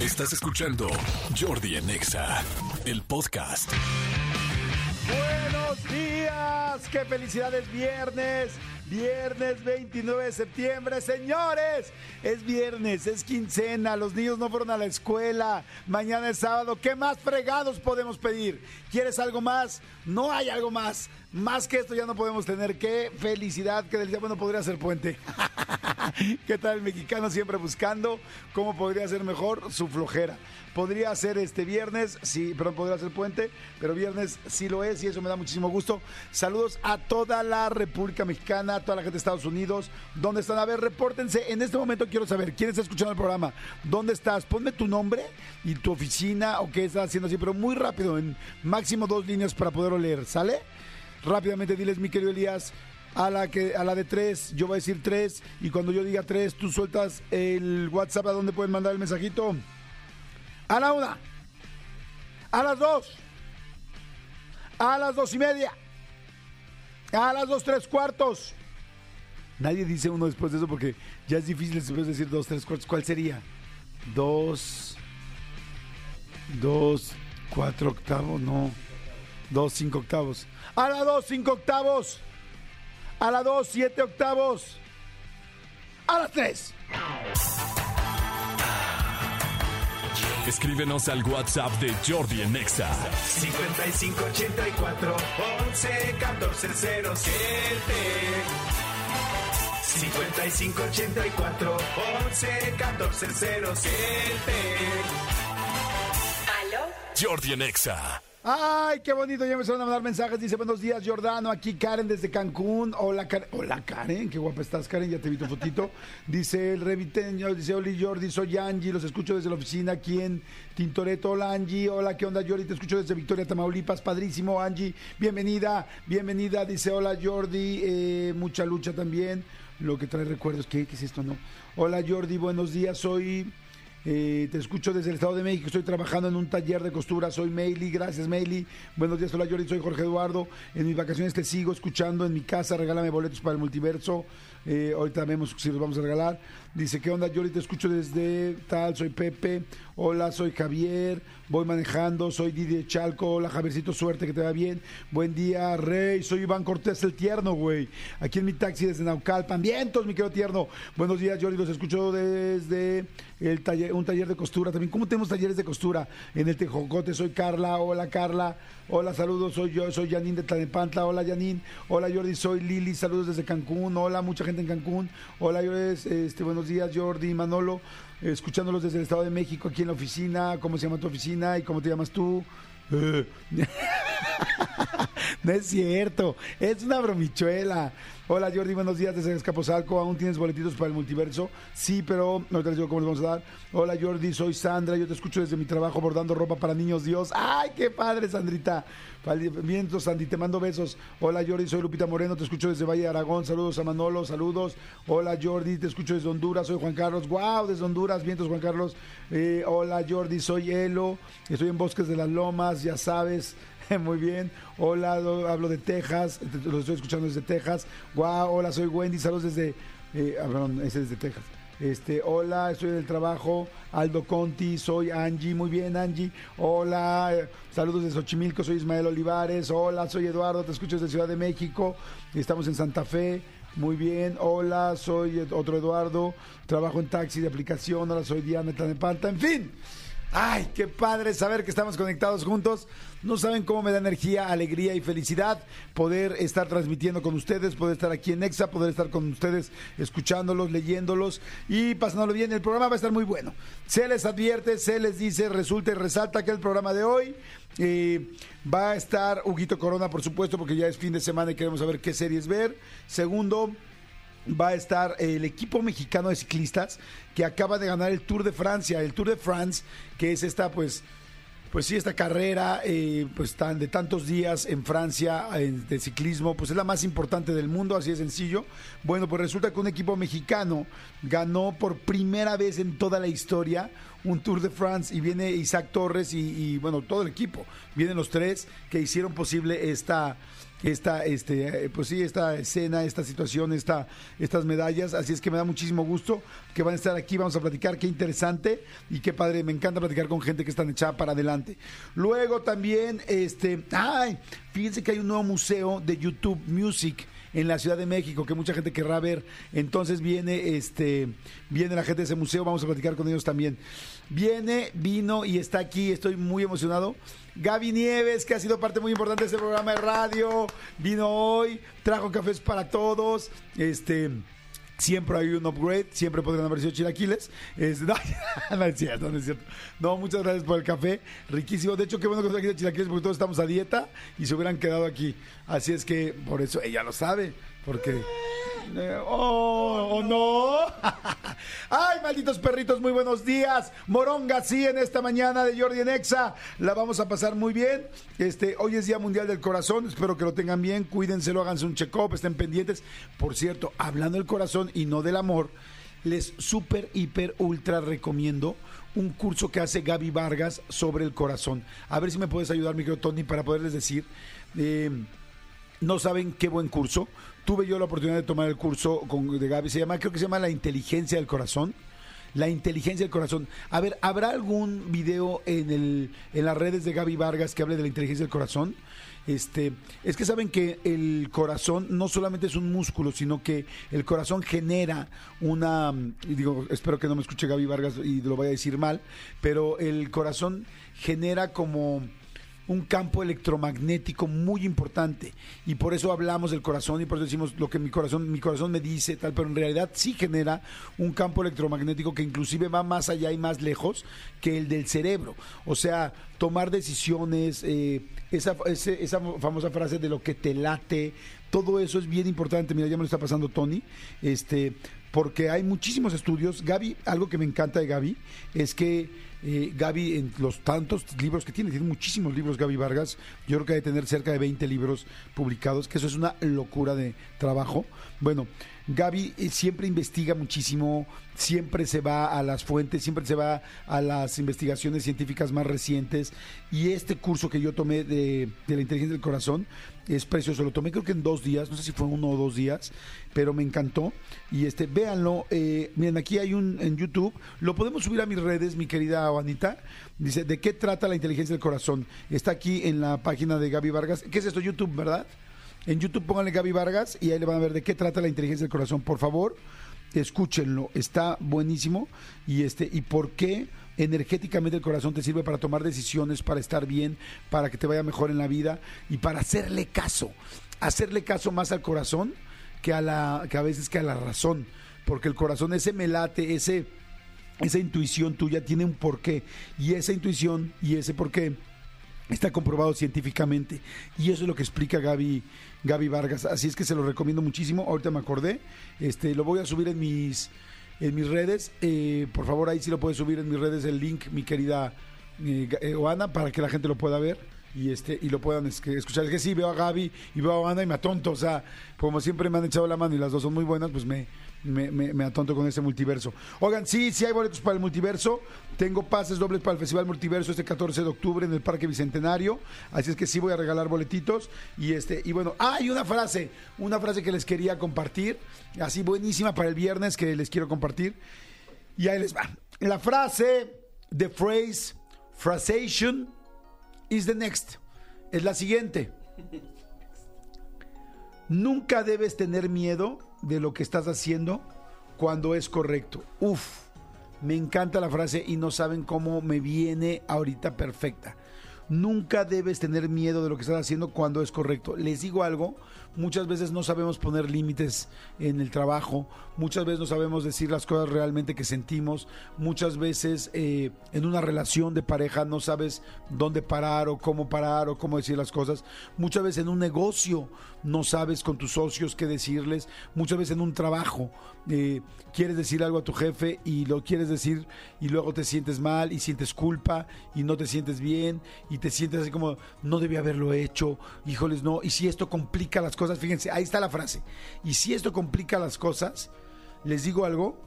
Estás escuchando Jordi en Exa, el podcast. Buenos días, qué felicidad es viernes. Viernes 29 de septiembre, señores. Es viernes, es quincena, los niños no fueron a la escuela. Mañana es sábado. ¿Qué más fregados podemos pedir? ¿Quieres algo más? No hay algo más. Más que esto ya no podemos tener. Qué felicidad, qué día Bueno, podría ser puente. ¿Qué tal el mexicano siempre buscando cómo podría ser mejor su flojera? Podría ser este viernes, sí, perdón, podría ser puente, pero viernes sí lo es y eso me da muchísimo gusto. Saludos a toda la República Mexicana, a toda la gente de Estados Unidos. ¿Dónde están? A ver, repórtense. En este momento quiero saber quién está escuchando el programa. ¿Dónde estás? Ponme tu nombre y tu oficina o qué estás haciendo así, pero muy rápido, en máximo dos líneas para poderlo leer. ¿Sale? Rápidamente diles, mi querido Elías, a la que a la de tres, yo voy a decir tres y cuando yo diga tres, tú sueltas el WhatsApp a donde pueden mandar el mensajito. A la una. A las dos. A las dos y media. A las dos tres cuartos. Nadie dice uno después de eso porque ya es difícil después decir dos tres cuartos. ¿Cuál sería? Dos. Dos. Cuatro octavos, no. Dos cinco octavos. A la dos cinco octavos. A la dos siete octavos. A las tres. Escríbenos al WhatsApp de Jordi en Exa. 5584 11 14 07 5584 11 14 07 ¿Aló? Jordi en Exa. Ay, qué bonito, ya me empezaron a mandar mensajes. Dice, buenos días, Jordano. Aquí Karen desde Cancún. Hola, Karen. Hola, Karen. Qué guapa estás, Karen. Ya te vi tu fotito. Dice el reviteño, dice, Oli Jordi, soy Angie. Los escucho desde la oficina aquí en Tintoretto. Hola, Angie. Hola, ¿qué onda, Jordi? Te escucho desde Victoria, Tamaulipas. Padrísimo, Angie. Bienvenida, bienvenida. Dice, hola, Jordi. Eh, mucha lucha también. Lo que trae recuerdos. ¿Qué, ¿Qué es esto, no? Hola, Jordi. Buenos días. Soy... Eh, te escucho desde el Estado de México, estoy trabajando en un taller de costura, soy Meili, gracias Meili, buenos días, hola Jordi, soy Jorge Eduardo, en mis vacaciones te sigo escuchando en mi casa, regálame boletos para el multiverso, eh, ahorita vemos si los vamos a regalar, dice, ¿qué onda Jordi? Te escucho desde tal, soy Pepe, hola, soy Javier, voy manejando, soy Didi de Chalco, hola Javiercito, suerte, que te va bien, buen día Rey, soy Iván Cortés el Tierno, güey, aquí en mi taxi desde Naucalpan, vientos, mi querido Tierno, buenos días Jordi, los escucho desde el taller, un taller de costura también. ¿Cómo tenemos talleres de costura en el Tejocote? Soy Carla, hola Carla, hola, saludos, soy yo, soy Janine de Tlanepantla, hola Janine, hola Jordi, soy Lili, saludos desde Cancún, hola, mucha gente en Cancún, hola Jordi, este, buenos días Jordi, Manolo, eh, escuchándolos desde el Estado de México, aquí en la oficina, ¿cómo se llama tu oficina y cómo te llamas tú? Eh. no es cierto, es una bromichuela. Hola Jordi, buenos días desde Escaposalco. ¿Aún tienes boletitos para el multiverso? Sí, pero no te digo cómo les vamos a dar. Hola Jordi, soy Sandra. Yo te escucho desde mi trabajo bordando ropa para niños Dios. ¡Ay, qué padre, Sandrita! Vientos, Sandy, te mando besos. Hola Jordi, soy Lupita Moreno. Te escucho desde Valle de Aragón. Saludos a Manolo, saludos. Hola Jordi, te escucho desde Honduras. Soy Juan Carlos. ¡Wow! Desde Honduras, vientos, Juan Carlos. Eh, hola Jordi, soy Elo. Estoy en Bosques de las Lomas, ya sabes. Muy bien. Hola, hablo de Texas. Lo estoy escuchando desde Texas. Wow, hola, soy Wendy. Saludos desde. Eh, ah, perdón, ese es desde Texas. Este, hola, estoy en el trabajo. Aldo Conti, soy Angie. Muy bien, Angie. Hola, saludos de Xochimilco. Soy Ismael Olivares. Hola, soy Eduardo. Te escucho desde Ciudad de México. Estamos en Santa Fe. Muy bien, hola, soy otro Eduardo, trabajo en taxi de aplicación, ahora soy Diana Tlanepanta, en fin. Ay, qué padre saber que estamos conectados juntos. No saben cómo me da energía, alegría y felicidad poder estar transmitiendo con ustedes, poder estar aquí en Exa, poder estar con ustedes escuchándolos, leyéndolos y pasándolo bien. El programa va a estar muy bueno. Se les advierte, se les dice, resulta y resalta que el programa de hoy eh, va a estar Huguito Corona, por supuesto, porque ya es fin de semana y queremos saber qué series ver. Segundo, va a estar el equipo mexicano de ciclistas que acaba de ganar el Tour de Francia, el Tour de France, que es esta, pues, pues sí, esta carrera eh, pues tan, de tantos días en Francia eh, de ciclismo, pues es la más importante del mundo, así de sencillo. Bueno, pues resulta que un equipo mexicano ganó por primera vez en toda la historia un Tour de France y viene Isaac Torres y, y bueno, todo el equipo, vienen los tres que hicieron posible esta esta, este, eh, pues sí, esta escena, esta situación, esta, estas medallas. Así es que me da muchísimo gusto que van a estar aquí, vamos a platicar, qué interesante y qué padre, me encanta platicar con gente que están echada para adelante. Luego también, este, ay, fíjense que hay un nuevo museo de YouTube Music en la Ciudad de México que mucha gente querrá ver. Entonces viene este viene la gente de ese museo, vamos a platicar con ellos también. Viene, vino y está aquí, estoy muy emocionado. Gaby Nieves, que ha sido parte muy importante de este programa de radio, vino hoy, trajo cafés para todos. Este siempre hay un upgrade, siempre podrían haber sido chilaquiles. Es, no, no es cierto, no es cierto. No, muchas gracias por el café, riquísimo. De hecho, qué bueno que aquí de chilaquiles porque todos estamos a dieta y se hubieran quedado aquí. Así es que por eso ella lo sabe, porque... eh, oh, oh, no. Ay, malditos perritos, muy buenos días. Moronga, sí, en esta mañana de Jordi en Exa. La vamos a pasar muy bien. Este, hoy es Día Mundial del Corazón. Espero que lo tengan bien. Cuídenselo, háganse un check-up, estén pendientes. Por cierto, hablando del corazón y no del amor, les súper, hiper, ultra recomiendo un curso que hace Gaby Vargas sobre el corazón. A ver si me puedes ayudar, micro Tony, para poderles decir. eh, no saben qué buen curso. Tuve yo la oportunidad de tomar el curso con, de Gaby. Se llama, creo que se llama La Inteligencia del Corazón. La inteligencia del corazón. A ver, ¿habrá algún video en, el, en las redes de Gaby Vargas que hable de la inteligencia del corazón? Este, es que saben que el corazón no solamente es un músculo, sino que el corazón genera una, digo, espero que no me escuche Gaby Vargas y lo vaya a decir mal, pero el corazón genera como un campo electromagnético muy importante. Y por eso hablamos del corazón y por eso decimos lo que mi corazón mi corazón me dice tal pero en realidad sí genera un campo electromagnético que inclusive va más allá y más lejos que el del cerebro. O sea tomar decisiones eh, esa, esa famosa frase de lo que te late todo eso es bien importante. Mira ya me lo está pasando Tony este porque hay muchísimos estudios. Gaby algo que me encanta de Gaby es que eh, Gaby, en los tantos libros que tiene, tiene muchísimos libros Gaby Vargas, yo creo que debe tener cerca de 20 libros publicados, que eso es una locura de trabajo. Bueno, Gaby eh, siempre investiga muchísimo, siempre se va a las fuentes, siempre se va a las investigaciones científicas más recientes y este curso que yo tomé de, de la inteligencia del corazón es precioso, lo tomé creo que en dos días, no sé si fue uno o dos días, pero me encantó y este, véanlo, eh, miren aquí hay un en YouTube, lo podemos subir a mis redes, mi querida Juanita, dice, ¿de qué trata la inteligencia del corazón? Está aquí en la página de Gaby Vargas, ¿qué es esto? YouTube, ¿verdad? En YouTube pónganle Gaby Vargas y ahí le van a ver de qué trata la inteligencia del corazón. Por favor, escúchenlo, está buenísimo. Y este, y por qué energéticamente el corazón te sirve para tomar decisiones, para estar bien, para que te vaya mejor en la vida y para hacerle caso. Hacerle caso más al corazón que a la, que a veces que a la razón. Porque el corazón, ese me late, ese, esa intuición tuya tiene un porqué. Y esa intuición y ese porqué Está comprobado científicamente y eso es lo que explica Gaby, Gaby Vargas. Así es que se lo recomiendo muchísimo. Ahorita me acordé. Este, lo voy a subir en mis, en mis redes. Eh, por favor, ahí sí lo puedes subir en mis redes el link, mi querida eh, eh, Oana, para que la gente lo pueda ver y este y lo puedan es que, escuchar. Es que sí, veo a Gaby y veo a Oana y me atonto. O sea, como siempre me han echado la mano y las dos son muy buenas, pues me, me, me- me atonto con ese multiverso. Oigan, sí, sí hay boletos para el multiverso. Tengo pases dobles para el Festival Multiverso este 14 de octubre en el Parque Bicentenario. Así es que sí voy a regalar boletitos. Y este, y bueno, ah, y una frase, una frase que les quería compartir, así buenísima para el viernes que les quiero compartir. Y ahí les va. La frase, the phrase, phrasation is the next. Es la siguiente. Nunca debes tener miedo de lo que estás haciendo cuando es correcto. Uf, me encanta la frase y no saben cómo me viene ahorita perfecta. Nunca debes tener miedo de lo que estás haciendo cuando es correcto. Les digo algo, muchas veces no sabemos poner límites en el trabajo, muchas veces no sabemos decir las cosas realmente que sentimos, muchas veces eh, en una relación de pareja no sabes dónde parar o cómo parar o cómo decir las cosas, muchas veces en un negocio no sabes con tus socios qué decirles, muchas veces en un trabajo eh, quieres decir algo a tu jefe y lo quieres decir y luego te sientes mal y sientes culpa y no te sientes bien y te sientes así como no debía haberlo hecho, híjoles no, y si esto complica las cosas, fíjense, ahí está la frase, y si esto complica las cosas, les digo algo,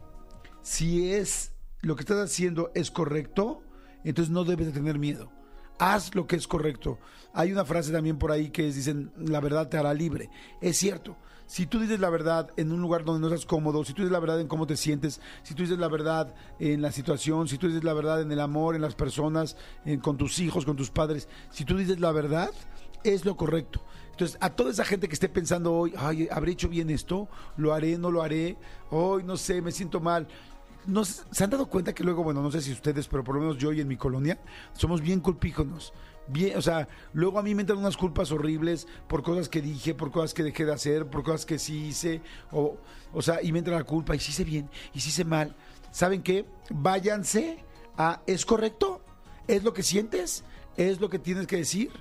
si es lo que estás haciendo es correcto, entonces no debes de tener miedo. haz lo que es correcto. Hay una frase también por ahí que dicen, la verdad te hará libre. Es cierto. Si tú dices la verdad en un lugar donde no estás cómodo, si tú dices la verdad en cómo te sientes, si tú dices la verdad en la situación, si tú dices la verdad en el amor, en las personas, en- con tus hijos, con tus padres, si tú dices la verdad, es lo correcto. Entonces, a toda esa gente que esté pensando hoy, ¿habré hecho bien esto? ¿Lo haré? ¿No lo haré? Hoy, no sé, me siento mal. No, ¿Se han dado cuenta que luego, bueno, no sé si ustedes, pero por lo menos yo y en mi colonia, somos bien culpíjonos? Bien, o sea, luego a mí me entran unas culpas horribles por cosas que dije, por cosas que dejé de hacer, por cosas que sí hice, o, o sea, y me entra la culpa, y sí hice bien, y sí hice mal. ¿Saben qué? Váyanse a, ¿es correcto? ¿Es lo que sientes? ¿Es lo que tienes que decir?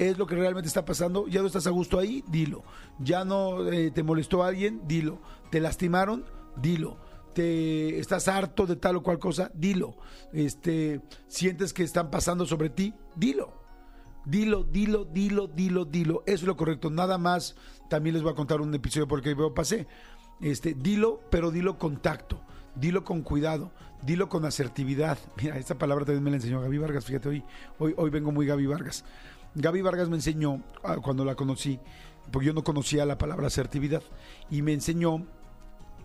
¿Es lo que realmente está pasando? ¿Ya no estás a gusto ahí? Dilo. ¿Ya no eh, te molestó alguien? Dilo. ¿Te lastimaron? Dilo. ¿Te estás harto de tal o cual cosa? Dilo. Este, ¿Sientes que están pasando sobre ti? Dilo. Dilo, dilo, dilo, dilo, dilo. Eso es lo correcto. Nada más. También les voy a contar un episodio porque veo pasé. Este, dilo, pero dilo con tacto. Dilo con cuidado. Dilo con asertividad. Mira, esta palabra también me la enseñó Gaby Vargas. Fíjate, hoy, hoy, hoy vengo muy Gaby Vargas. Gaby Vargas me enseñó ah, cuando la conocí, porque yo no conocía la palabra asertividad, y me enseñó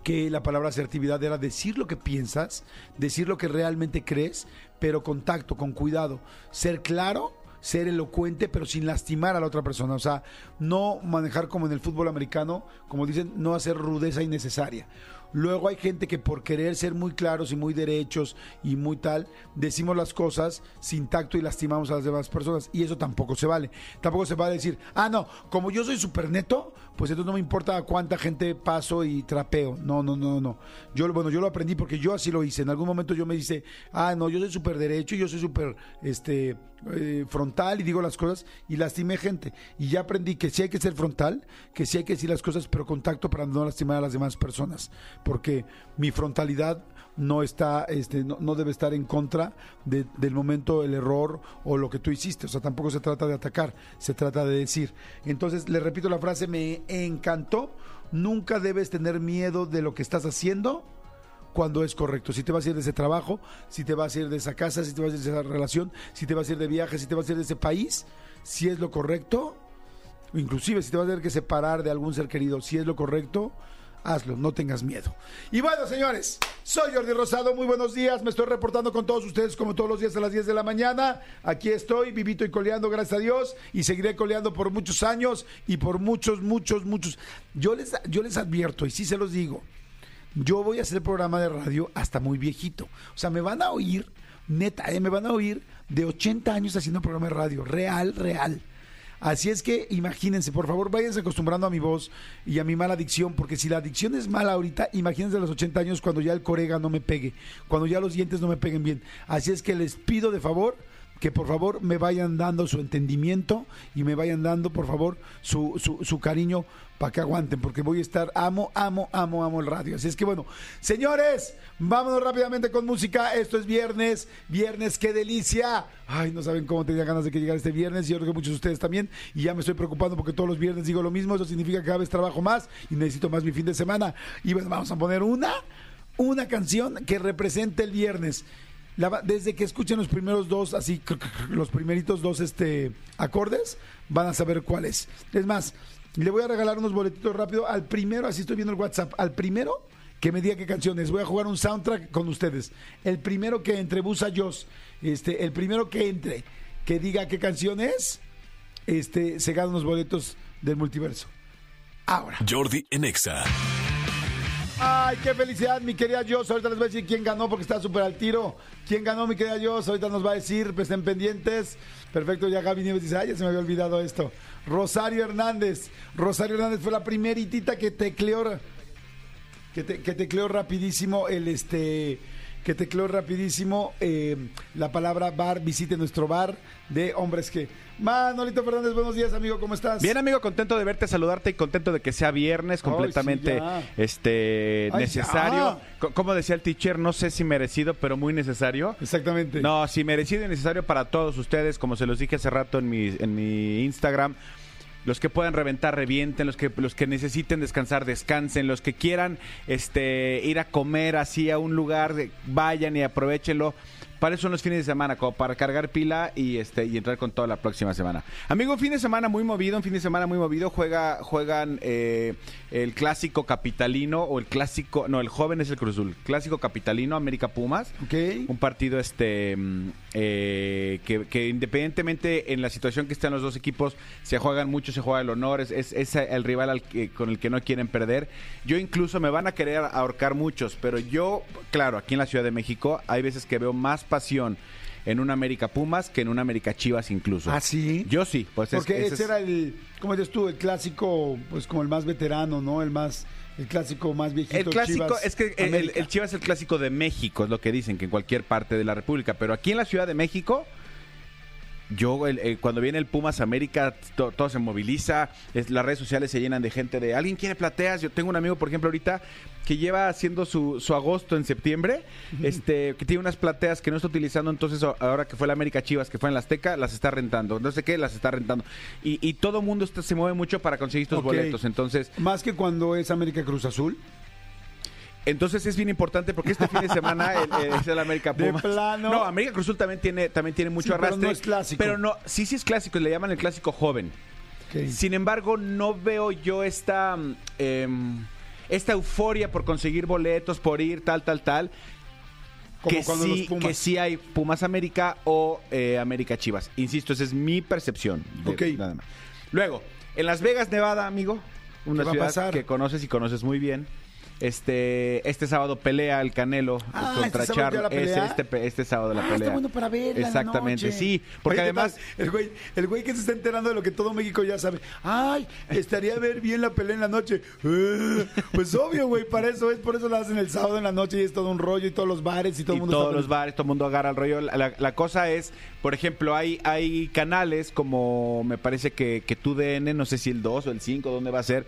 que la palabra asertividad era decir lo que piensas, decir lo que realmente crees, pero con tacto, con cuidado, ser claro, ser elocuente, pero sin lastimar a la otra persona. O sea, no manejar como en el fútbol americano, como dicen, no hacer rudeza innecesaria. Luego hay gente que por querer ser muy claros y muy derechos y muy tal, decimos las cosas sin tacto y lastimamos a las demás personas. Y eso tampoco se vale. Tampoco se vale decir, ah, no, como yo soy súper neto, pues entonces no me importa cuánta gente paso y trapeo. No, no, no, no. Yo, bueno, yo lo aprendí porque yo así lo hice. En algún momento yo me dice, ah, no, yo soy súper derecho, yo soy súper este, eh, frontal y digo las cosas y lastimé gente. Y ya aprendí que sí hay que ser frontal, que sí hay que decir las cosas, pero con tacto para no lastimar a las demás personas. Porque mi frontalidad no está, este, no, no debe estar en contra de- del momento, el error o lo que tú hiciste. O sea, tampoco se trata de atacar, se trata de decir. Entonces, le repito la frase, me encantó. Nunca debes tener miedo de lo que estás haciendo cuando es correcto. Si te vas a ir de ese trabajo, si te vas a ir de esa casa, si te vas a ir de esa relación, si te vas a ir de viaje, si te vas a ir de ese país, si es lo correcto, inclusive si te vas a tener que separar de algún ser querido, si es lo correcto, hazlo, no tengas miedo. Y bueno, señores, soy Jordi Rosado, muy buenos días, me estoy reportando con todos ustedes como todos los días a las 10 de la mañana. Aquí estoy, vivito y coleando, gracias a Dios, y seguiré coleando por muchos años y por muchos, muchos, muchos. Yo les, yo les advierto, y sí se los digo, yo voy a hacer programa de radio hasta muy viejito. O sea, me van a oír, neta, eh, me van a oír de 80 años haciendo programa de radio. Real, real. Así es que imagínense, por favor, váyanse acostumbrando a mi voz y a mi mala adicción, porque si la adicción es mala ahorita, imagínense a los 80 años cuando ya el corega no me pegue, cuando ya los dientes no me peguen bien. Así es que les pido de favor que por favor me vayan dando su entendimiento y me vayan dando por favor su, su, su cariño para que aguanten, porque voy a estar, amo, amo, amo, amo el radio. Así es que bueno, señores, vámonos rápidamente con música. Esto es viernes, viernes, qué delicia. Ay, no saben cómo tenía ganas de que llegara este viernes, y yo creo que muchos de ustedes también, y ya me estoy preocupando porque todos los viernes digo lo mismo, eso significa que cada vez trabajo más y necesito más mi fin de semana. Y bueno, vamos a poner una, una canción que represente el viernes. Desde que escuchen los primeros dos, así, los primeritos dos este, acordes, van a saber cuál es. Es más, le voy a regalar unos boletitos rápido al primero, así estoy viendo el WhatsApp, al primero que me diga qué canciones. Voy a jugar un soundtrack con ustedes. El primero que entre Busa Jos, este, el primero que entre, que diga qué canción es, este, se gana unos boletos del multiverso. Ahora. Jordi en Exa. Ay, qué felicidad, mi querida Jos. Ahorita les voy a decir quién ganó porque está súper al tiro. ¿Quién ganó, mi querida Jos? Ahorita nos va a decir, pues estén pendientes. Perfecto, ya Gaby Nieves dice, ay, ya se me había olvidado esto. Rosario Hernández. Rosario Hernández fue la primeritita que tecleó, que, te, que tecleó rapidísimo el este que tecleó rapidísimo eh, la palabra bar, visite nuestro bar de hombres que. Manolito Fernández, buenos días, amigo, ¿cómo estás? Bien, amigo, contento de verte, saludarte y contento de que sea viernes, Ay, completamente sí, este Ay, necesario. ya. Como decía el teacher, no sé si merecido, pero muy necesario. Exactamente. No, sí, merecido y necesario para todos ustedes, como se los dije hace rato en mi, en mi Instagram. Los que puedan reventar, revienten, los que, los que necesiten descansar, descansen, los que quieran este, ir a comer así a un lugar, vayan y aprovechenlo. Para eso son los fines de semana, como para cargar pila y este y entrar con toda la próxima semana. Amigo, un fin de semana muy movido, un fin de semana muy movido. Juega, juegan eh, el clásico capitalino o el clásico, no, el joven es el Cruz Azul. Clásico capitalino, América Pumas. Ok. Un partido este mm, eh, que, que independientemente en la situación que están los dos equipos, se juegan mucho, se juega el honor, es, es- es el rival al que- con el que no quieren perder. Yo incluso me van a querer ahorcar muchos, pero yo, claro, aquí en la Ciudad de México hay veces que veo más pasión en un América Pumas que en un América Chivas incluso. ¿Ah, sí? Yo sí, pues es- Porque ese ese es- era el, ¿cómo dices tú? El clásico, pues como el más veterano, ¿no? El más, el clásico más viejito. El clásico, Chivas, es que el, América. el Chivas es el clásico de México, es lo que dicen, que en cualquier parte de la República. Pero aquí en la Ciudad de México, yo el- el- cuando viene el Pumas América, to- todo se moviliza, es- las redes sociales se llenan de gente de, ¿alguien quiere plateas? Yo tengo un amigo, por ejemplo, ahorita, que lleva haciendo su, su agosto en septiembre, este que tiene unas plateas que no está utilizando, entonces ahora que fue la América Chivas, que fue en la Azteca, las está rentando. No sé qué, las está rentando. Y, y todo mundo está- se mueve mucho para conseguir estos boletos. Entonces, Más que cuando es América Cruz Azul. Entonces es bien importante porque este fin de semana el- el- es el América De Pumas. plano. No, América Cruz Azul también tiene, también tiene mucho Sí, pero arrastre. no es clásico. Pero no, sí, sí es clásico, le llaman el clásico joven. Sin embargo, no veo yo esta, em, esta euforia por conseguir boletos, por ir, tal, tal, tal. Como que, sí, que sí hay Pumas América o eh, América Chivas. Insisto, esa es mi percepción. de- nada más. Luego, en Las Vegas, Nevada, amigo, una ¿Qué va a ciudad que conoces y conoces muy bien. Este, este sábado pelea el Canelo Ah, contra ¿este sábado ya la Char. Ese- pelea? Este, este sábado la Ah, pelea. está bueno para verla en la Exactamente, noche. sí. Porque Oye, ¿qué además? El güey, el güey que se está enterando de lo que todo México ya sabe. Ay, estaría ver bien la pelea en la noche. Eh, pues obvio, güey, para eso es. Por eso la hacen el sábado en la noche y es todo un rollo y todos los bares y todo el mundo todos está los bares, todo el mundo agarra el rollo. La cosa es, por ejemplo, hay, hay canales como me parece que, que TUDN, no sé si el 2 o el 5, ¿dónde va a ser?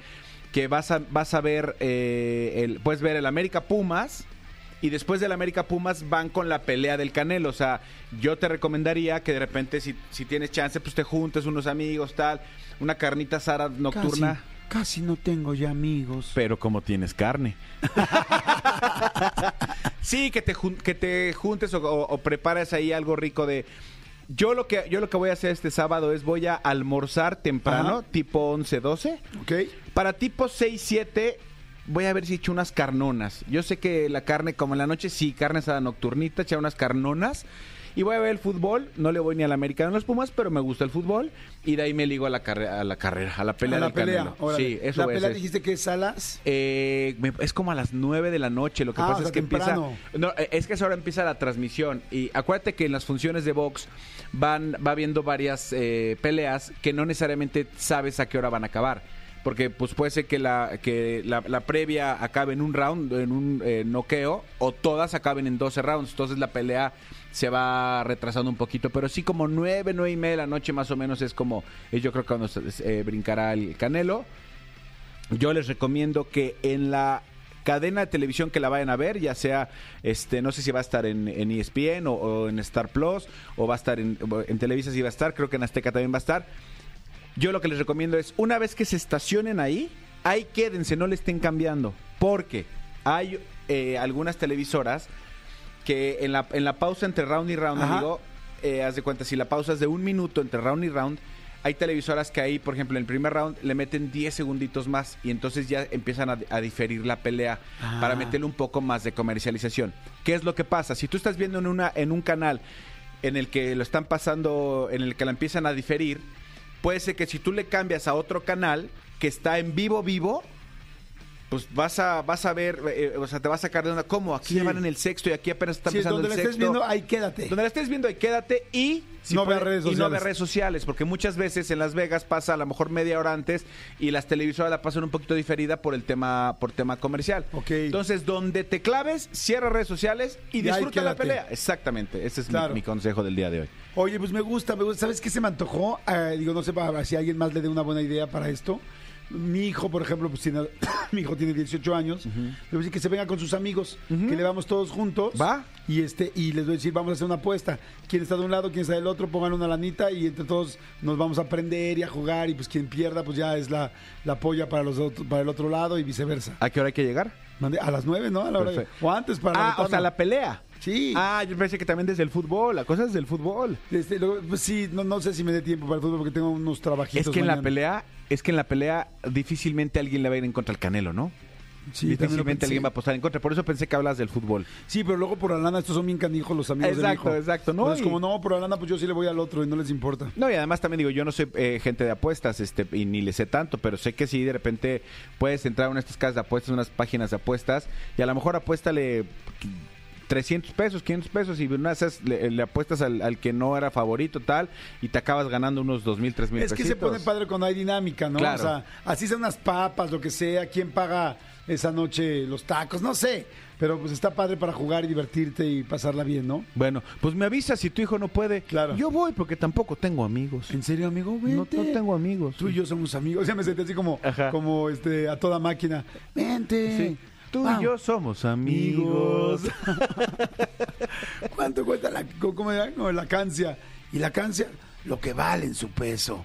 Que vas a, vas a ver, eh, el, puedes ver el América Pumas. Y después del América Pumas van con la pelea del Canelo. O sea, yo te recomendaría que de repente, si, si tienes chance, pues te juntes unos amigos, tal. Una carnita asada nocturna. Casi, casi no tengo ya amigos. Pero como tienes carne. sí, que te, jun- que te juntes o, o- o prepares ahí algo rico de... Yo lo, que, yo lo que voy a hacer este sábado es voy a almorzar temprano, Ajá. tipo 11, 12. ¿Ok? Para tipo 6, 7 voy a ver si echo unas carnonas. Yo sé que la carne, como en la noche, sí, carne asada nocturnita, echar unas carnonas. Y voy a ver el fútbol. No le voy ni a la América ni a los Pumas, pero me gusta el fútbol. Y de ahí me ligo a la, carre- a la carrera, a la pelea A la del pelea. Canelo. órale. Sí, eso La a pelea hacer. dijiste que es Salas. Eh, me- es como a las 9 de la noche. Lo que Ah, pasa o sea, es que temprano. empieza. No, eh, es que a esa hora empieza la transmisión. Y acuérdate que en las funciones de box van, va viendo varias eh, peleas que no necesariamente sabes a qué hora van a acabar. Porque pues puede ser que la, que la, la previa acabe en un round, en un eh, noqueo, o todas acaben en 12 rounds. Entonces la pelea se va retrasando un poquito. Pero sí como 9, 9 y media de la noche más o menos es como, yo creo que cuando eh, brincará el Canelo. Yo les recomiendo que en la cadena de televisión que la vayan a ver, ya sea, este, no sé si va a estar en, E ESPN o, o en Star Plus, o va a estar en, en Televisa si va a estar, creo que en Azteca también va a estar. Yo lo que les recomiendo es, una vez que se estacionen ahí, ahí quédense, no le estén cambiando, porque hay eh, algunas televisoras que en la, en la pausa entre round y round, Ajá. amigo, eh, haz de cuenta, si la pausa es de un minuto entre round y round, hay televisoras que ahí, por ejemplo, en el primer round le meten 10 segunditos más y entonces ya empiezan a, a diferir la pelea Ah. para meterle un poco más de comercialización. ¿Qué es lo que pasa? Si tú estás viendo en, una, en un canal en el que lo están pasando, en el que la empiezan a diferir, puede ser que si tú le cambias a otro canal que está en vivo, vivo, pues vas a, vas a ver, eh, o sea, te va a sacar de una, ¿cómo? Aquí Sí. van en el sexto y aquí apenas está Sí, empezando donde el la estés viendo, ahí quédate. Donde la estés viendo, ahí quédate y No veas redes y no sociales. veas redes sociales, porque muchas veces en Las Vegas pasa a lo mejor media hora antes y las televisoras la pasan un poquito diferida por el tema, por tema comercial. Ok. Entonces, donde te claves, cierra redes sociales y disfruta la pelea. Exactamente, ese es mi, consejo del día de hoy. Oye, pues me gusta, me gusta. ¿Sabes qué se me antojó? Eh, digo, no sé para si alguien más le dé una buena idea para esto. Mi hijo, por ejemplo, pues tiene, mi hijo tiene 18 años. Le voy a decir que se venga con sus amigos, que le vamos todos juntos. Va. Y este y les voy a decir, vamos a hacer una apuesta. Quién está de un lado, quién está del otro, pongan una lanita y entre todos nos vamos a aprender y a jugar. Y pues quien pierda, pues ya es la, la polla para, los otros, para el otro lado y viceversa. ¿A qué hora hay que llegar? Mande- A las nueve, ¿no? A la hora de- Perfecto. o antes para Ah, o sea, la pelea. Sí. Ah, yo pensé que también desde el fútbol, la cosa es del fútbol. Este, pues sí, no, no sé si me dé tiempo para el fútbol porque tengo unos trabajitos. Es que en la mañana. pelea, es que en la pelea difícilmente alguien le va a ir en contra al Canelo, ¿no? Sí, también lo difícilmente pensé. alguien va a apostar en contra. Por eso pensé que hablas del fútbol. Sí, pero luego por la lana, estos son bien canijos los amigos de mi Exacto, hijo. exacto, ¿no? Entonces, Y- como no, por la lana, pues yo sí le voy al otro y no les importa. No, y además también digo, yo no soy eh, gente de apuestas, este, y ni le sé tanto, pero sé que si de repente puedes entrar a una de estas casas de apuestas, unas páginas de apuestas, y a lo mejor apuéstale 300 pesos, 500 pesos, y una esas le, le apuestas al, al que no era favorito, tal, y te acabas ganando unos 2 mil, 3 mil Es que se pone padre cuando hay dinámica, ¿no? Claro. O sea, así sean unas papas, lo que sea, quién paga esa noche los tacos, no sé. Pero pues está padre para jugar y divertirte y pasarla bien, ¿no? Bueno, pues me avisas si tu hijo no puede. Claro. Yo voy porque tampoco tengo amigos. ¿En serio, amigo? No, no tengo amigos. Tú y yo somos amigos. O sea, me sentí así como, Ajá. como este, a toda máquina. Vente. Sí. Tú y yo somos amigos. ¿Cuánto cuesta la, cómo era? No, la cancia? Y la cancia, lo que vale en su peso.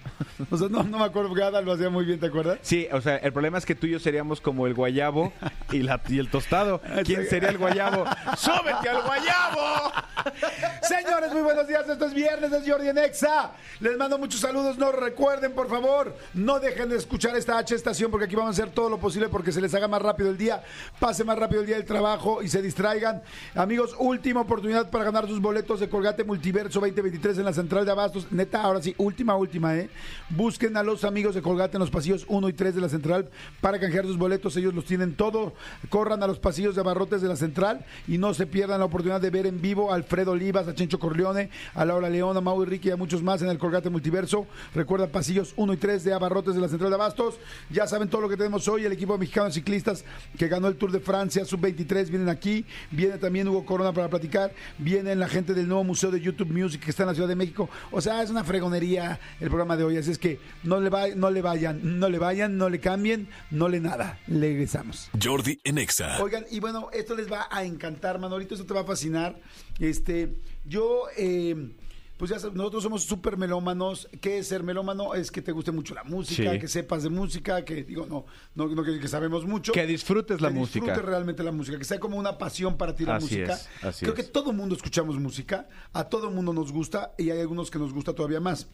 O sea, no, no me acuerdo porque Ada lo hacía muy bien, ¿te acuerdas? Sí, o sea, el problema es que tú y yo seríamos como el guayabo y, la, y el tostado. ¿Quién sería el guayabo? ¡Súbete al guayabo! Señores, muy buenos días. Esto es viernes, es Jordi en Exa. Les mando muchos saludos. No recuerden, por favor, no dejen de escuchar esta H estación porque aquí vamos a hacer todo lo posible porque se les haga más rápido el día, pase más rápido el día del trabajo y se distraigan. Amigos, última oportunidad para ganar sus boletos de Colgate Multiverso 2023 en la central de Abastos. Neta, ahora sí, última, última, ¿eh? Busquen a los amigos de Colgate en los pasillos 1 y 3 de la central para canjear sus boletos. Ellos los tienen todo. Corran a los pasillos de abarrotes de la central y no se pierdan la oportunidad de ver en vivo a Alfredo Olivas, a Chencho Corleone, a Laura León, a Mau Enrique y a muchos más en el Colgate Multiverso. Recuerda pasillos 1 y 3 de abarrotes de la central de Abastos. Ya saben todo lo que tenemos hoy. El equipo mexicano de ciclistas que ganó el Tour de Francia sub-23 vienen aquí. Viene también Hugo Corona para platicar. Vienen la gente del nuevo Museo de YouTube Music que está en la Ciudad de México. O sea, es una fregonería el programa de hoy. Así es que no le, va- no le vayan, no le vayan, no le cambien, no le nada. Le regresamos. Jordi en Exa. Oigan, y bueno, esto les va a encantar, Manolito, esto te va a fascinar. Este, yo, eh, pues ya sabes, nosotros somos súper melómanos. ¿Qué es ser melómano? Es que te guste mucho la música, Sí. que sepas de música, que digo, no, no, no que, que sabemos mucho. Que disfrutes la Que música. disfrutes realmente la música, que sea como una pasión para ti la Así música. es, así Creo es. que todo el mundo escuchamos música, a todo el mundo nos gusta y hay algunos que nos gusta todavía más.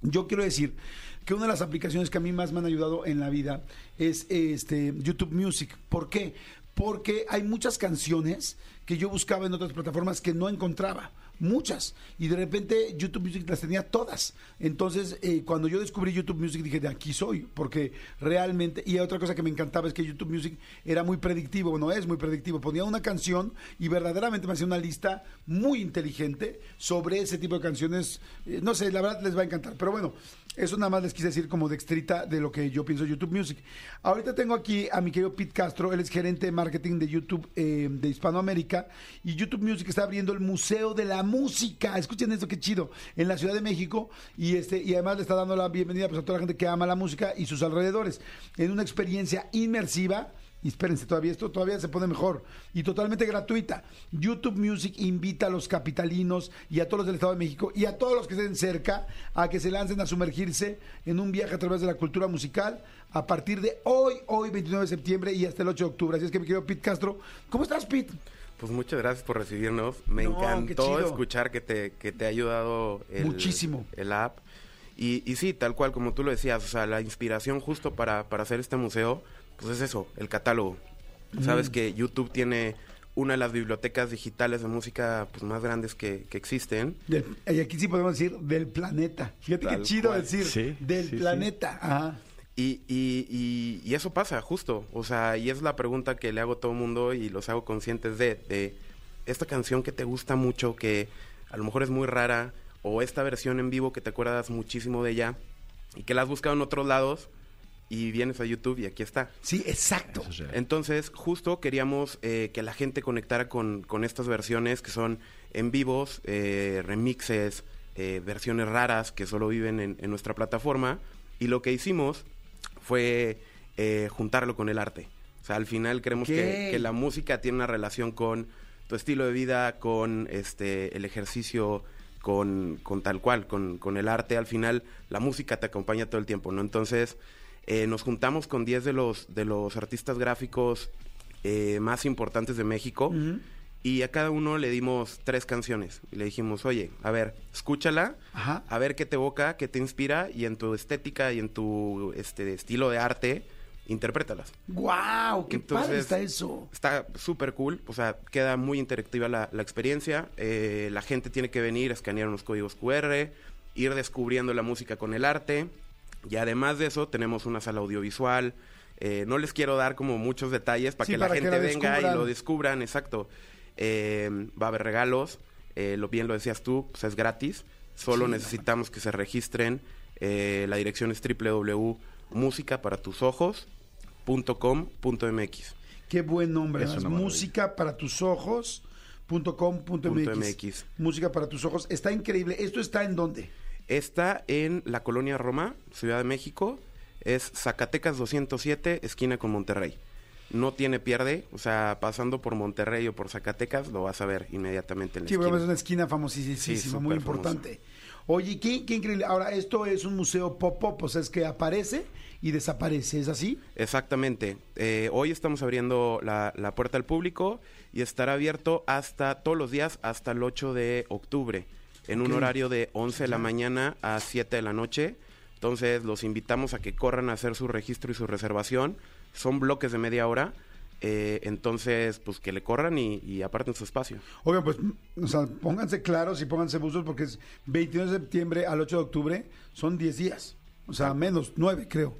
Yo quiero decir que una de las aplicaciones que a mí más me han ayudado en la vida es este YouTube Music. ¿Por qué? Porque hay muchas canciones que yo buscaba en otras plataformas que no encontraba. Muchas. Y de repente YouTube Music las tenía todas. Entonces, eh, cuando yo descubrí YouTube Music dije, de aquí soy. Porque realmente... Y otra cosa que me encantaba es que YouTube Music era muy predictivo. Bueno, es muy predictivo. Ponía una canción y verdaderamente me hacía una lista muy inteligente sobre ese tipo de canciones. Eh, no sé, la verdad les va a encantar. Pero bueno, eso nada más les quise decir como de extrita de lo que yo pienso de YouTube Music. Ahorita tengo aquí a mi querido Pete Castro, él es gerente de marketing de YouTube eh, de Hispanoamérica y YouTube Music está abriendo el Museo de la Música. Escuchen esto, qué chido, en la Ciudad de México y este y además le está dando la bienvenida pues, a toda la gente que ama la música y sus alrededores en una experiencia inmersiva y espérense, todavía esto todavía se pone mejor y totalmente gratuita. YouTube Music invita a los capitalinos y a todos los del Estado de México y a todos los que estén cerca a que se lancen a sumergirse en un viaje a través de la cultura musical a partir de hoy, hoy 29 de septiembre y hasta el 8 de octubre. Así es que mi querido Pete Castro, ¿cómo estás, Pete? Pues muchas gracias por recibirnos. Me No, qué encantó chido. escuchar que te, que te ha ayudado el, Muchísimo. el app. Y, y sí, tal cual como tú lo decías, o sea, la inspiración justo para, para hacer este museo, pues es eso, el catálogo. Sabes que YouTube tiene una de las bibliotecas digitales de música pues, más grandes que, que existen. Del- y aquí sí podemos decir del planeta. Fíjate qué Tal chido cual. decir Sí, del sí, sí. planeta. Ajá. Y, y, y, y eso pasa, justo. O sea, y es la pregunta que le hago a todo el mundo y los hago conscientes de, de esta canción que te gusta mucho, que a lo mejor es muy rara, o esta versión en vivo que te acuerdas muchísimo de ella, y que la has buscado en otros lados, y vienes a YouTube y aquí está. Sí, exacto. Entonces, justo queríamos eh, que la gente conectara con, con estas versiones que son en vivos, eh, remixes, eh, versiones raras que solo viven en, en nuestra plataforma. Y lo que hicimos fue eh, juntarlo con el arte. O sea, al final creemos que la música tiene una relación con tu estilo de vida, con este el ejercicio, con, con tal cual, con, con el arte. Al final, la música te acompaña todo el tiempo, ¿no? Entonces, eh, nos juntamos con 10 de los, de los artistas gráficos eh, más importantes de México y a cada uno le dimos tres canciones. Y le dijimos, oye, a ver, escúchala, Ajá. a ver qué te evoca, qué te inspira y en tu estética y en tu este, estilo de arte, interprétalas. ¡Guau! ¡Qué Entonces, padre está eso! Está súper cool, o sea, queda muy interactiva la, la experiencia. Eh, la gente tiene que venir a escanear unos códigos QR, ir descubriendo la música con el arte. Y además de eso, tenemos una sala audiovisual. Eh, no les quiero dar como muchos detalles para Sí, que la para gente venga y lo descubran, exacto. Eh, va a haber regalos, eh, lo bien lo decías tú, pues es gratis. Solo Sí, necesitamos que se registren. Eh, la dirección es www.musicaparatuojos.com.mx. Qué buen nombre. Es. Música para tus ojos. Punto punto. MX. Música para tus ojos. Está increíble. ¿Esto está en dónde? Está en la colonia Roma, Ciudad de México. Es Zacatecas 207, esquina con Monterrey. No tiene pierde, o sea, pasando por Monterrey o por Zacatecas, lo vas a ver inmediatamente en la Sí, esquina. es una esquina famosísima, Sí, muy importante. Oye, ¿qué, qué increíble. Ahora, esto es un museo pop-up, o sea, es que aparece y desaparece, ¿es así? Exactamente. Eh, hoy estamos abriendo la, la puerta al público y estará abierto hasta todos los días hasta el 8 de octubre, en un horario de 11 de la mañana a 7 de la noche. Entonces los invitamos a que corran a hacer su registro y su reservación. Son bloques de media hora. eh, entonces, pues que le corran y, y aparten su espacio. Oigan, pues, o sea, pónganse claros y pónganse buzos porque es 29 de septiembre al 8 de octubre, son 10 días. O sea, menos, 9 creo.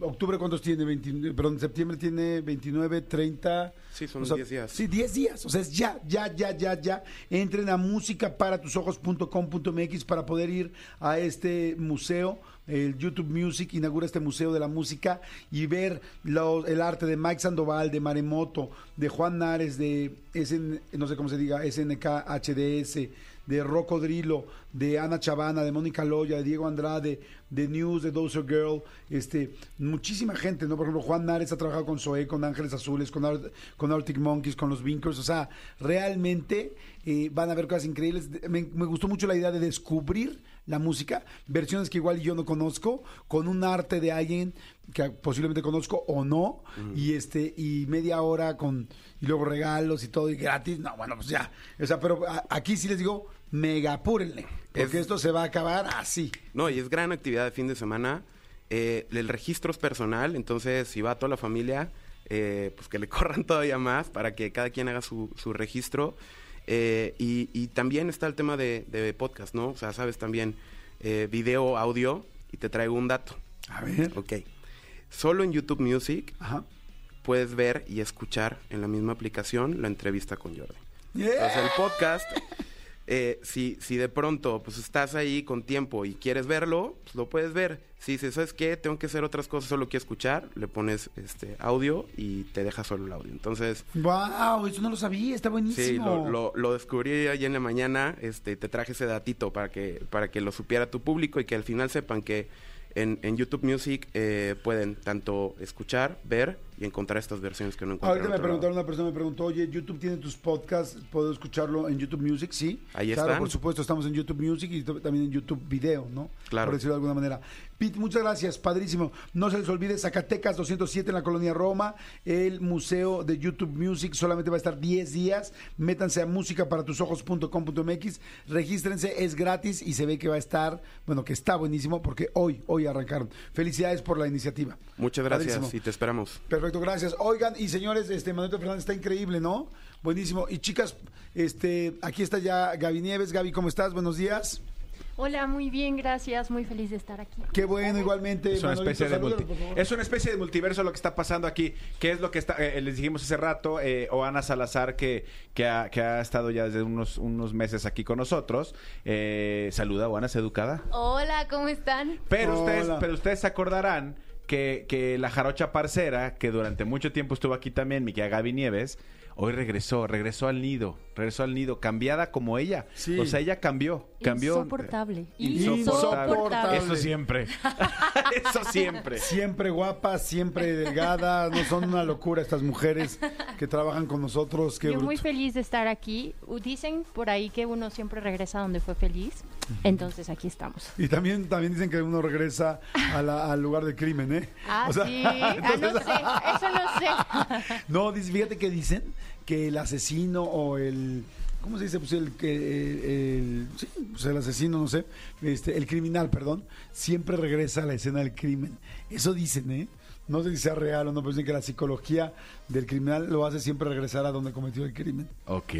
¿Octubre cuántos tiene? 29, perdón, septiembre tiene 29, 30. Sí, son o sea, 10 días. Sí, 10 días. O sea, es ya, ya, ya, ya, ya. Entren a musicaparatuojos.com.mx para poder ir a este museo. El YouTube Music inaugura este museo de la música y ver el arte de Mike Sandoval, de Maremoto, de Juan Nares, de SN, no sé cómo se diga, SNK HDS, de Rocco Drilo, de Ana Chavana, de Mónica Loya, de Diego Andrade, de News, de Dozer Girl, este, muchísima gente, ¿no? Por ejemplo, Juan Nares ha trabajado con Zoé, con Ángeles Azules, con, Ar- con Arctic Monkeys, con los Vinkers, o sea, realmente eh, van a ver cosas increíbles. Me gustó mucho la idea de descubrir la música, versiones que igual yo no conozco, con un arte de alguien que posiblemente conozco o no, y este, y media hora con, y luego regalos y todo, y gratis, no, bueno, pues ya, o sea, pero a- aquí sí les digo, mega apúrenle, porque Es- esto se va a acabar así. No, y es gran actividad de fin de semana. Eh, el registro es personal, entonces si va toda la familia, eh, pues que le corran todavía más para que cada quien haga su, su registro. Eh, y, y también está el tema de, de podcast, ¿no? O sea, sabes también eh, video, audio, y te traigo un dato. A ver. Ok. Solo en YouTube Music Ajá. puedes ver y escuchar en la misma aplicación la entrevista con Jordi. Yeah. Entonces el podcast, eh, si, si de pronto pues estás ahí con tiempo y quieres verlo, pues lo puedes ver. Si dices, ¿sabes qué? Tengo que hacer otras cosas, solo quiero escuchar, le pones este audio y te deja solo el audio. Entonces, Wow, eso no lo sabía, está buenísimo. sí, lo, lo, lo descubrí ayer en la mañana, este, te traje ese datito para que, para que lo supiera tu público y que al final sepan que en, en YouTube Music eh, pueden tanto escuchar, ver y encontrar estas versiones que no encuentran Ahorita en me lado. preguntaron, una persona me preguntó, oye, YouTube tiene tus podcasts, ¿puedo escucharlo en YouTube Music? Sí. Ahí claro, están. por supuesto, estamos en YouTube Music y también en YouTube Video, ¿no? Claro. Por decirlo de alguna manera. Pete, muchas gracias, padrísimo. No se les olvide, Zacatecas 207 en la colonia Roma, el Museo de YouTube Music, solamente va a estar 10 días. Métanse a musicaparatuojos.com.mx, regístrense, es gratis y se ve que va a estar, bueno, que está buenísimo porque hoy, hoy arrancaron. Felicidades por la iniciativa. Muchas gracias Padrísimo. y te esperamos. Perfecto, gracias. Oigan, y señores, este Manuel Fernández está increíble, ¿no? Buenísimo. Y chicas, este, aquí está ya Gaby Nieves. Gaby, ¿cómo estás? Buenos días. Hola, muy bien, gracias. Muy feliz de estar aquí. Qué bueno, igualmente. Es una, Manolito, especie de multi- es una especie de multiverso lo que está pasando aquí. ¿Qué es lo que está, eh, les dijimos hace rato? Eh, Oana Salazar, que, que, ha, que ha estado ya desde unos, unos meses aquí con nosotros. Eh, saluda, Oana, ¿es educada? Hola, ¿cómo están? Pero Hola. ustedes, pero ustedes se acordarán que, que la jarocha parcera, que durante mucho tiempo estuvo aquí también, mi querida Gaby Nieves, hoy regresó, regresó al nido, regresó al nido, cambiada como ella. Sí. O sea, ella cambió, cambió. Insoportable. Insoportable. Eso siempre. Eso siempre. Siempre guapa, siempre delgada. No son una locura estas mujeres que trabajan con nosotros. Qué Yo muy feliz de estar aquí. U- Dicen por ahí que uno siempre regresa donde fue feliz. Entonces aquí estamos. Y también, también dicen que uno regresa a la- al lugar del crimen, ¿eh? Ah, O sea, sí. Ah, no sé. Eso no sé. No, fíjate que dicen que el asesino o el ¿cómo se dice? Pues el el, el- sí, pues el asesino, no sé, este, el criminal, perdón, siempre regresa a la escena del crimen. Eso dicen, ¿eh? No sé si sea real o no, pero dicen que la psicología del criminal lo hace siempre regresar a donde cometió el crimen. Ok.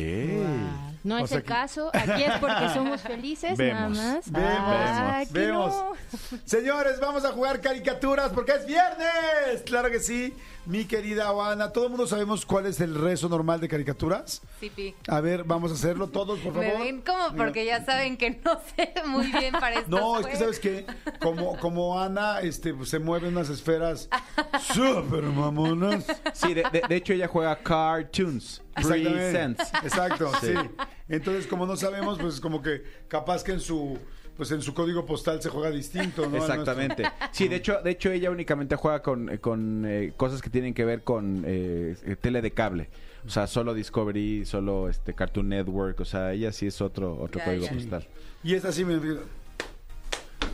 No O es el que- caso, aquí es porque somos felices, Vemos. nada más. Vemos, Ah, vemos. no. Señores, vamos a jugar caricaturas porque es viernes. Claro que sí, mi querida Oana. Todo el mundo sabemos cuál es el rezo normal de caricaturas. Sí, pi. A ver, vamos a hacerlo todos, por favor. ven como porque ya saben que no sé muy bien para esto. No, es que sabes que como, como Ana este, pues, se mueve en unas esferas súper mamonas. Sí, de, de- de hecho ella juega Cartoons. Exactamente. Presents. Exacto, sí. Sí. Entonces, como no sabemos, pues como que capaz que en su pues en su código postal se juega distinto, ¿no? Exactamente. Sí, de hecho, de hecho ella únicamente juega con, eh, con eh, cosas que tienen que ver con eh, eh, tele de cable. O sea, solo Discovery, solo este Cartoon Network. O sea, ella sí es otro otro Ya, código ya. postal. Y es así, me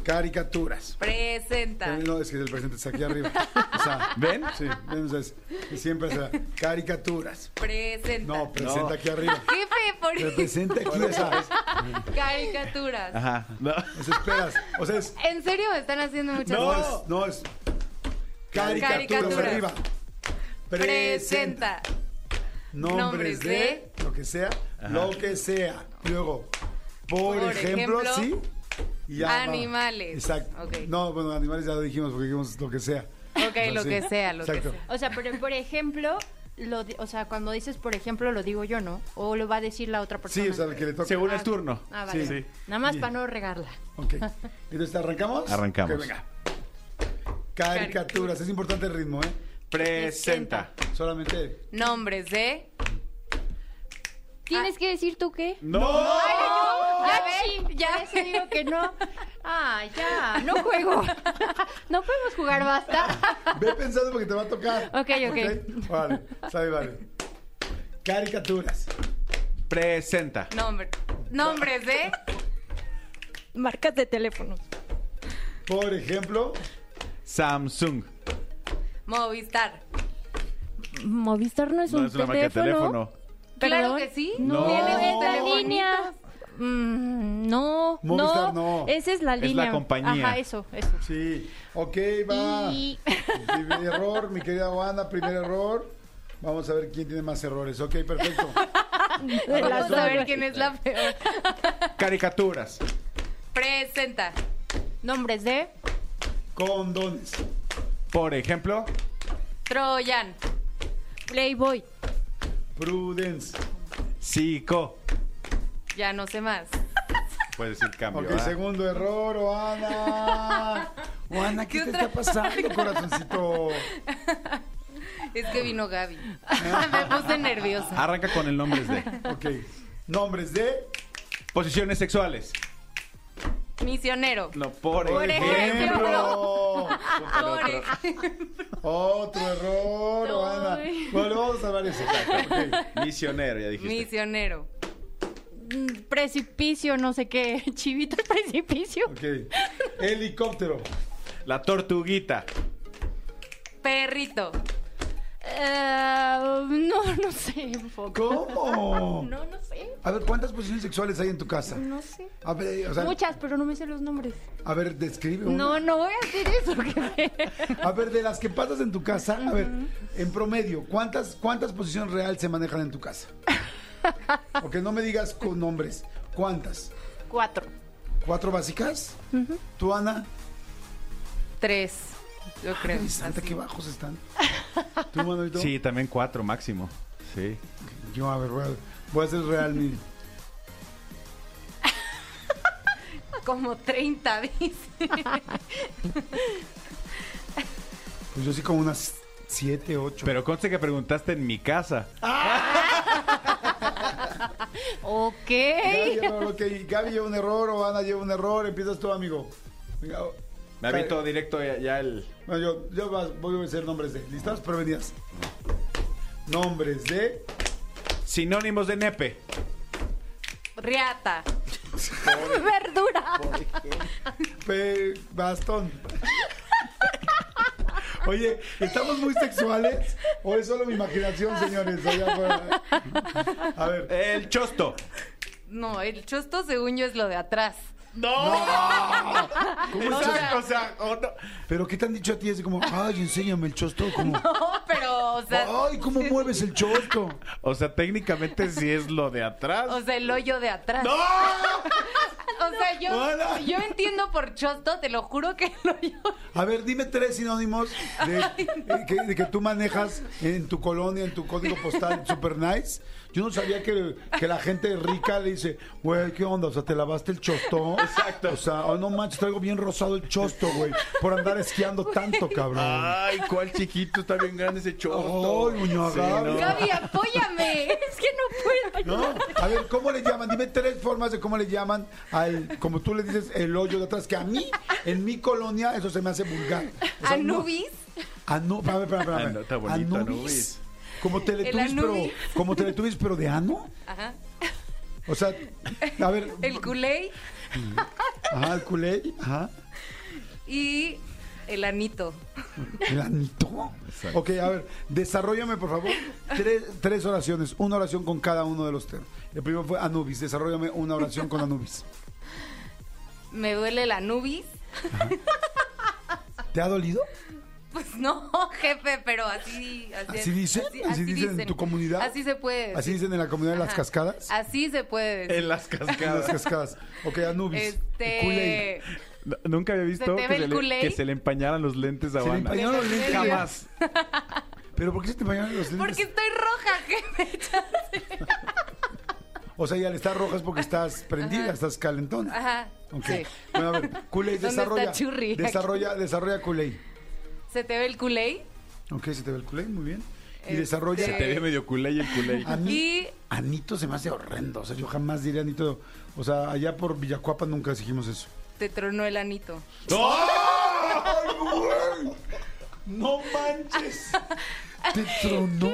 caricaturas. Presenta. No, es que el presente está aquí arriba. O sea, ¿Ven? Sí, entonces siempre será caricaturas. Presenta. No, presenta No. aquí arriba. Jefe, por Representa aquí, o sea, caricaturas. Ajá. No. es esperas. O sea, es ¿En serio me están haciendo muchas no cosas? es, no es caricaturas, Caricaturas. arriba. Presenta. nombres Nombres de, de- lo que sea, lo que sea. Luego, por, Por ejemplo, ejemplo, sí. Y ya va. animales. Exacto. No, bueno, animales ya lo dijimos porque dijimos lo que sea. Ok, lo Sí. que sea, lo Exacto. que sea. O sea, pero por ejemplo, lo o sea, cuando dices por ejemplo, lo digo yo, ¿no? O lo va a decir la otra persona. Sí, o sea, el que le toca. Según el turno. Ah, vale. Sí. Nada más Bien. para no regarla. Ok. Entonces, ¿arrancamos? Arrancamos. Ok, venga. Caricaturas. Es importante el ritmo, ¿eh? Presenta. Solamente. Nombres de. ¿Tienes que decir tú qué? No. Ya ven, ya eso digo que no. Ah, ya, no juego. No podemos jugar, basta. Ve pensando porque te va a tocar. Ok, ok. Vale, sale, vale. Caricaturas. Presenta. Nombre. Nombres de. Marcas de teléfonos. Por ejemplo, Samsung. Movistar. Movistar no es No un es una marca de teléfono. Claro ¿Perdón? que sí. No, la telefonitos. línea. Mm, no, Movistar no, no. Esa es la Es línea. la compañía. Ajá, eso, eso. sí. Ok, va. Y Primer error, mi querida Juana, primer error. Vamos a ver quién tiene más errores. Ok, perfecto. Vamos a ver quién es la peor. Caricaturas. Presenta. nombres de Condones. Por ejemplo, Troyan. Playboy. Prudence. Psico. Ya no sé más. Puedes decir cambio. Ok, ¿verdad? segundo error, Oana. Oana, ¿qué, ¿Qué te otra? está pasando, corazoncito? Es que vino Gaby. Me puse nerviosa. Arranca con el nombres de. Ok. Nombres de. Posiciones sexuales. Misionero. No, por, Por ejemplo. Por ejemplo. Otro error, Oana. Bueno, vamos a salvar eso. Misionero, ya dijiste. Misionero. Mm, Precipicio, no sé qué. Chivito el precipicio. Ok. Helicóptero. La tortuguita. Perrito. Eh, no, no sé. ¿Cómo? No, no sé. A ver, ¿cuántas posiciones sexuales hay en tu casa? No sé. A ver, o sea, Muchas, pero no me sé los nombres. a ver, describe una. No, no voy a hacer eso. A ver, de las que pasas en tu casa, a ver, en promedio, ¿cuántas, cuántas posiciones real se manejan en tu casa? Porque no me digas con nombres. ¿Cuántas? Cuatro. ¿Cuatro básicas? ¿Tú, Ana? Tres. Yo creo. Santa, qué bajos están. ¿Tú, Manuelito? Sí, también cuatro máximo. Sí. Yo, a ver, voy a, voy a hacer real mi... Como 30, dice. Pues yo sí como unas siete, ocho. Pero conste que preguntaste en mi casa. Ok. Gaby, error, ok. Gaby lleva un error o Ana lleva un error. Empiezas tú, amigo. Venga, oh. Me avito directo ya, ya el. Bueno, yo, yo vas- voy a decir nombres de... ¿Listas? Prevenidas. Nombres de... Sinónimos de nepe. Riata. Verdura. Pe- bastón. Oye, ¿estamos muy sexuales? ¿O es solo mi imaginación, señores? Allá? A ver. El chosto. No, el chosto según yo es lo de atrás. ¿Cómo es eso? O sea, o no. ¿Pero qué te han dicho a ti? Es como, ay, enséñame el chosto. Como, No, pero, o sea, ay, ¿cómo mueves el chosto? O sea, técnicamente sí es lo de atrás. o sea, el hoyo de atrás. ¡No! O sea, yo, Hola. yo entiendo por chosto, te lo juro que el hoyo. A ver, dime tres sinónimos de, eh, que, de que tú manejas en tu colonia, en tu código postal super nice. Yo no sabía que, que la gente rica le dice, güey, ¿qué onda? O sea, ¿te lavaste el chosto? Exacto. O sea, oh, no manches, traigo bien rosado el chosto, güey, por andar esquiando tanto, cabrón. Ay, cuál chiquito, está bien grande ese chosto. Ay, muñoa Sí, Gaby. ¿no? Gaby, apóyame. Es que no puedo. ¿No? A ver, ¿cómo le llaman? Dime tres formas de cómo le llaman al, como tú le dices, el hoyo de atrás, que a mí, en mi colonia, eso se me hace vulgar. O sea, no- Anubis. Anu, espérame, espérame, espérame. Ah, no, está bonito, Anubis. Anubis. Como Teletubbies, El pero, como Teletubbies, pero de ano. Ajá. O sea, a ver. El culé Ajá, el culé. Ajá. y el anito. ¿El anito? Ok, a ver, desarrollame, por favor, tres, tres oraciones. Una oración con cada uno de los temas. El primero fue Anubis. Desarrollame una oración con Anubis. Me duele el anubis. ¿Te ha dolido? Pues no, jefe, pero así. ¿Así dicen? ¿Así dicen en tu comunidad? Así se puede. Así dicen en la comunidad de las Ajá. cascadas. Así se puede. decir. En las En las cascadas. cascadas. Ok, Anubis. Este. No, Nunca había visto ¿Se te que se, le, culé? que se le empañaran los lentes a Se le empañaron los lentes. Jamás. ¿Pero por qué se te empañaron los lentes? Porque estoy roja, jefe. O sea, ya le estás roja es porque estás prendida, estás calentón. Ajá. Ok. Sí. Bueno, a ver, Kool-Aid, ¿Dónde está desarrolla. Desarrolla, desarrolla Kool-Aid. ¿Se te ve el culé? Ok, se te ve el Kool-Aid, muy bien. Y Este- desarrolla. Se te ve medio culé y el culé. A mí, Y- Anito se me hace horrendo. O sea, yo jamás diría Anito. O sea, allá por Villacuapa nunca dijimos eso. Te tronó el anito. ¡Ay, güey! ¡No manches! ¿Te tronó?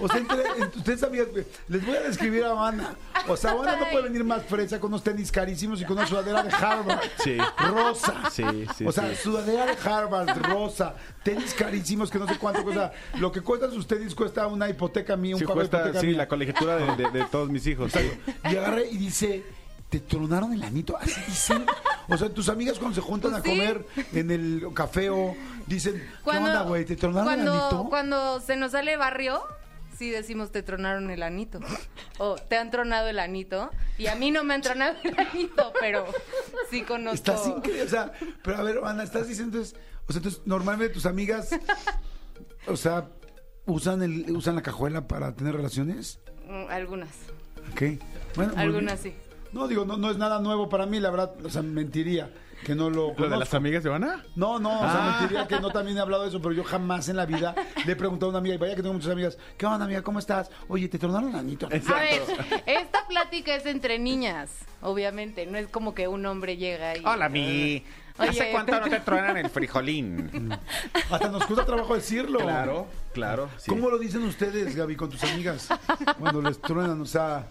O sea, entre, entre- ustedes sabían, les voy a describir a Habana. O sea, Habana no puede venir más fresa con unos tenis carísimos y con una sudadera de Harvard. Sí. Rosa. Sí, sí, O sea, sí. sudadera de Harvard, rosa, tenis carísimos que no sé cuánto cuesta. Lo que cuestan sus tenis cuesta una hipoteca mía, un Sí, de cuesta, hipoteca sí, mía. la colegiatura de, de- de todos mis hijos. sí. Y agarré y dice, ¿te tronaron el anito? Así dicen. O sea, tus amigas cuando se juntan a Pues sí. comer en el café o dicen, ¿qué Cuando, onda, güey? ¿Te tronaron el anito? cuando se nos sale barrio, sí decimos te tronaron el anito. O te han tronado el anito. Y a mí no me han tronado el anito, pero sí conozco. Estás increíble. O sea, pero a ver, Ana, estás diciendo, entonces, o sea, entonces, normalmente tus amigas, o sea, usan el, usan la cajuela para tener relaciones. Mm, Algunas. Ok. Bueno, Algunas sí. No, digo, no, no es nada nuevo para mí, la verdad, o sea, mentiría que no lo ¿Lo de las conozco. amigas de Habana? No, no, o sea, Ah. mentiría que no también he hablado de eso, pero yo jamás en la vida le he preguntado a una amiga, y vaya que tengo muchas amigas, ¿qué onda, amiga? ¿Cómo estás? Oye, ¿te tronaron el anito? A ver, esta plática es entre niñas, obviamente. No es como que un hombre llega y. mi. Oye, ¿Hace cuánto no te truenan el frijolín? Hasta nos cuesta trabajo decirlo. Claro, claro. sí. ¿Cómo lo dicen ustedes, Gaby, con tus amigas? Cuando les truenan, o sea...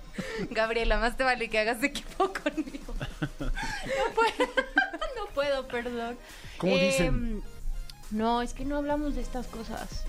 Gabriela, más te vale que hagas equipo conmigo. No puedo, no puedo, perdón. ¿Cómo Eh, dicen? No, es que no hablamos de estas cosas.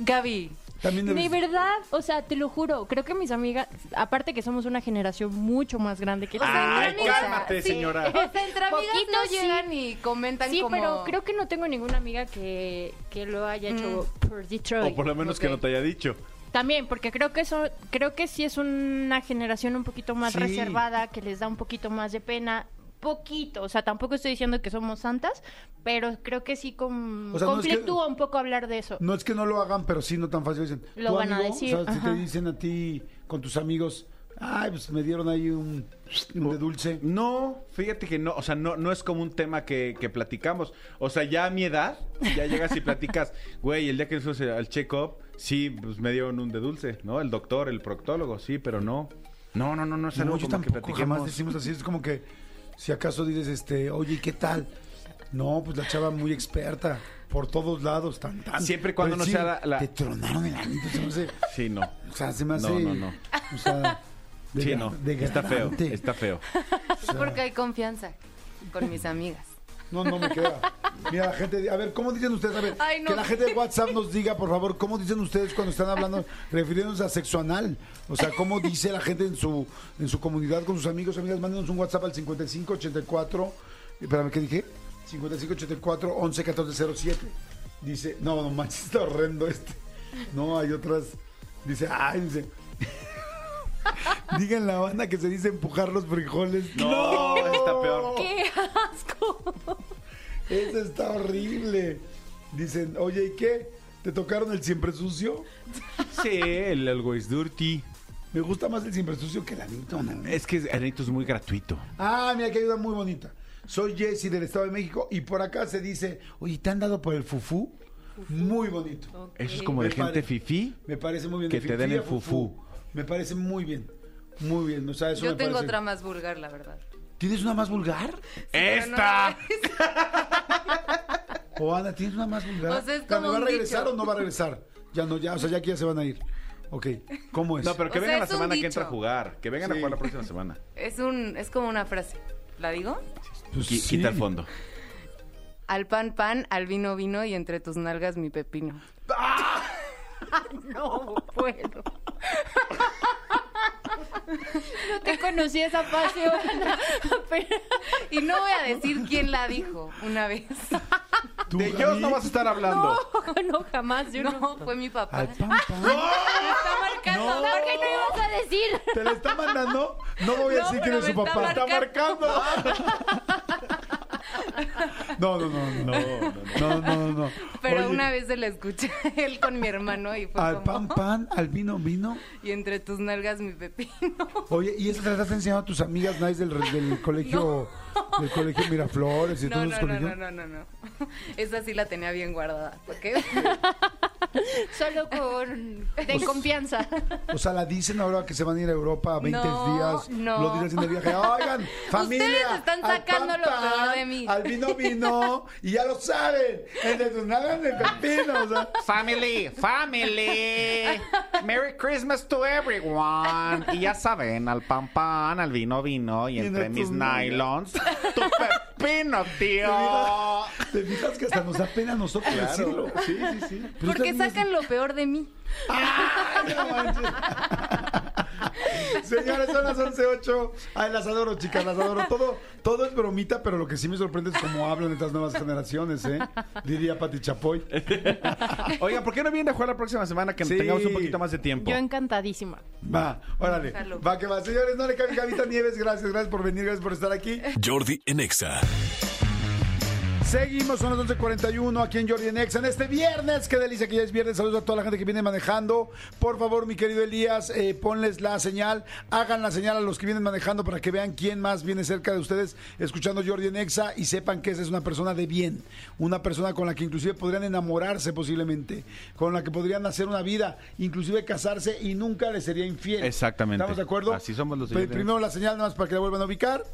Gaby, También De debes- verdad, o sea, te lo juro, creo que mis amigas, aparte que somos una generación mucho más grande que tú. Ay, cálmate, sí. señora. o sea, entre amigas no sí. llegan y comentan Sí, como... pero creo que no tengo ninguna amiga que, que lo haya hecho por Detroit. O por lo menos que Ok. no te haya dicho. También, porque creo que eso, creo que sí es una generación un poquito más Sí. reservada, que les da un poquito más de pena. Poquito, o sea, tampoco estoy diciendo que somos santas, pero creo que sí com- O sea, no es que- conflictúa un poco hablar de eso. No es que no lo hagan, pero sí no tan fácil. Dicen, Lo ¿tu van a decir, O sea, si te dicen a ti, con tus amigos, ay, pues me dieron ahí un, un de dulce. No, fíjate que no, o sea, no, no es como un tema que, que platicamos. O sea, ya a mi edad, ya llegas y platicas, güey, el día que fuimos al check-up, sí, pues me dieron un de dulce, ¿no? El doctor, el proctólogo, sí, pero no. No, no, no, no es algo No, yo como que tampoco jamás decimos así. Es como que, si acaso dices, este, oye, ¿y ¿qué tal? No, pues la chava muy experta, por todos lados, tan, tan. Siempre cuando Pero no sea la- la- Te tronaron el anito, se me hace... Sí, no. O sea, se me hace... No, no, no. O sea... Sí, no. Está feo, degradante. está feo. O sea, Porque hay confianza con mis amigas. No, no me queda. Mira, la gente, a ver, ¿cómo dicen ustedes? A ver, Ay, no. que la gente de WhatsApp nos diga, por favor, ¿cómo dicen ustedes cuando están hablando, refiriéndose a sexo anal? O sea, ¿cómo dice la gente en su, en su comunidad con sus amigos, amigas? Mándenos un WhatsApp al 5584, espérame, ¿qué dije? 5584 111407. Dice, no, no manches, está horrendo este. No, hay otras. Dice, ay, dice. Digan la banda que se dice empujar los frijoles. No, está peor. ¡Qué asco! Eso está horrible. Dicen, oye, ¿y qué? ¿Te tocaron el siempre sucio? Sí, el algo es dirty. Me gusta más el siempre sucio que el anito. ¿no? Es que el anito es muy gratuito. Ah, mira, que ayuda muy bonita. Soy Jesse del Estado de México y por acá se dice, oye, ¿te han dado por el fufú? Muy bonito. Eso es como de gente pare- fifí. Me parece muy bien. Que de te den el a fufú. Me parece muy bien. Muy bien. O sea, eso Yo me tengo parece- otra más vulgar, la verdad. ¿Tienes una más vulgar? No ¡Esta! O Ana, ¿tienes una más vulgar? O sea, es O sea, ¿Me como va a regresar dicho. o no va a regresar? Ya no, ya, o sea, ya que ya se van a ir. Ok, ¿cómo es? No, pero que O sea, vengan la semana que entra a jugar. Que vengan a jugar la próxima semana. Es un, es como una frase. ¿La digo? Pues sí. Quita el fondo. Al pan pan, al vino vino y entre tus nalgas mi pepino. No puedo. No te conocí esa pasión. Pero Y no voy a decir quién la dijo una vez. ¿Tú, De ellos no vas a estar hablando. no, no, jamás. Yo no. No, fue mi papá. Al pan, pan. Me está marcando. No. No, ¿qué no ibas a decir? ¿Te la está mandando? No voy a No, decir quién es su me está papá. marcando. No, no, no, no. No, no, no, no. Pero una vez se la escuché él con mi hermano y fue Al pan, pan, al vino, vino. Y entre tus nalgas mi pepino. Oye, ¿y eso te estás enseñando a tus amigas nice del, del colegio, del colegio Miraflores y No, todos no, esos no, colegios? no, no, no, no. Esa sí la tenía bien guardada. ¿Por qué? Solo con. De confianza. O sea, la dicen ahora que se van a ir a Europa a 20 No, días. no. Lo dicen de viaje. Oigan, familia. Ustedes están sacando lo peor de mí. Al vino, vino. Y ya lo saben. El de tus nalgas de pepino. O sea, Family, family. Merry Christmas to everyone. Y ya saben, al pan pan, al vino vino y Y entre en mis nylons, tu pepino, tío. ¿Te fijas que hasta nos da pena a nosotros decirlo? Sí, sí, sí. Pero Porque sacan lo peor de mí. ¡Ay, no manches! Señores, son las 11.08. Ay, las adoro, chicas, las adoro. Todo, todo es bromita, pero lo que sí me sorprende es cómo hablan estas nuevas generaciones, ¿eh? Diría Pati Chapoy. Oigan, ¿por qué no vienen a jugar la próxima semana que Sí. tengamos un poquito más de tiempo? Yo encantadísima. Va, órale. Va, que va. Señores, no le cabe Gavita Nieves. Gracias, gracias por venir, gracias por estar aquí. Jordi en Exa. Seguimos, son las 11.41 aquí en Jordi en Exa en este viernes. Qué delicia que ya es viernes. Saludos a toda la gente que viene manejando. Por favor, mi querido Elías, eh, ponles la señal. Hagan la señal a los que vienen manejando para que vean quién más viene cerca de ustedes escuchando Jordi en Exa y sepan que esa es una persona de bien. Una persona con la que inclusive podrían enamorarse posiblemente. Con la que podrían hacer una vida, inclusive casarse y nunca les sería infiel. Exactamente. ¿Estamos de acuerdo? Así somos los de Pe- Jordi en Primero la señal, nada más para que la vuelvan a ubicar.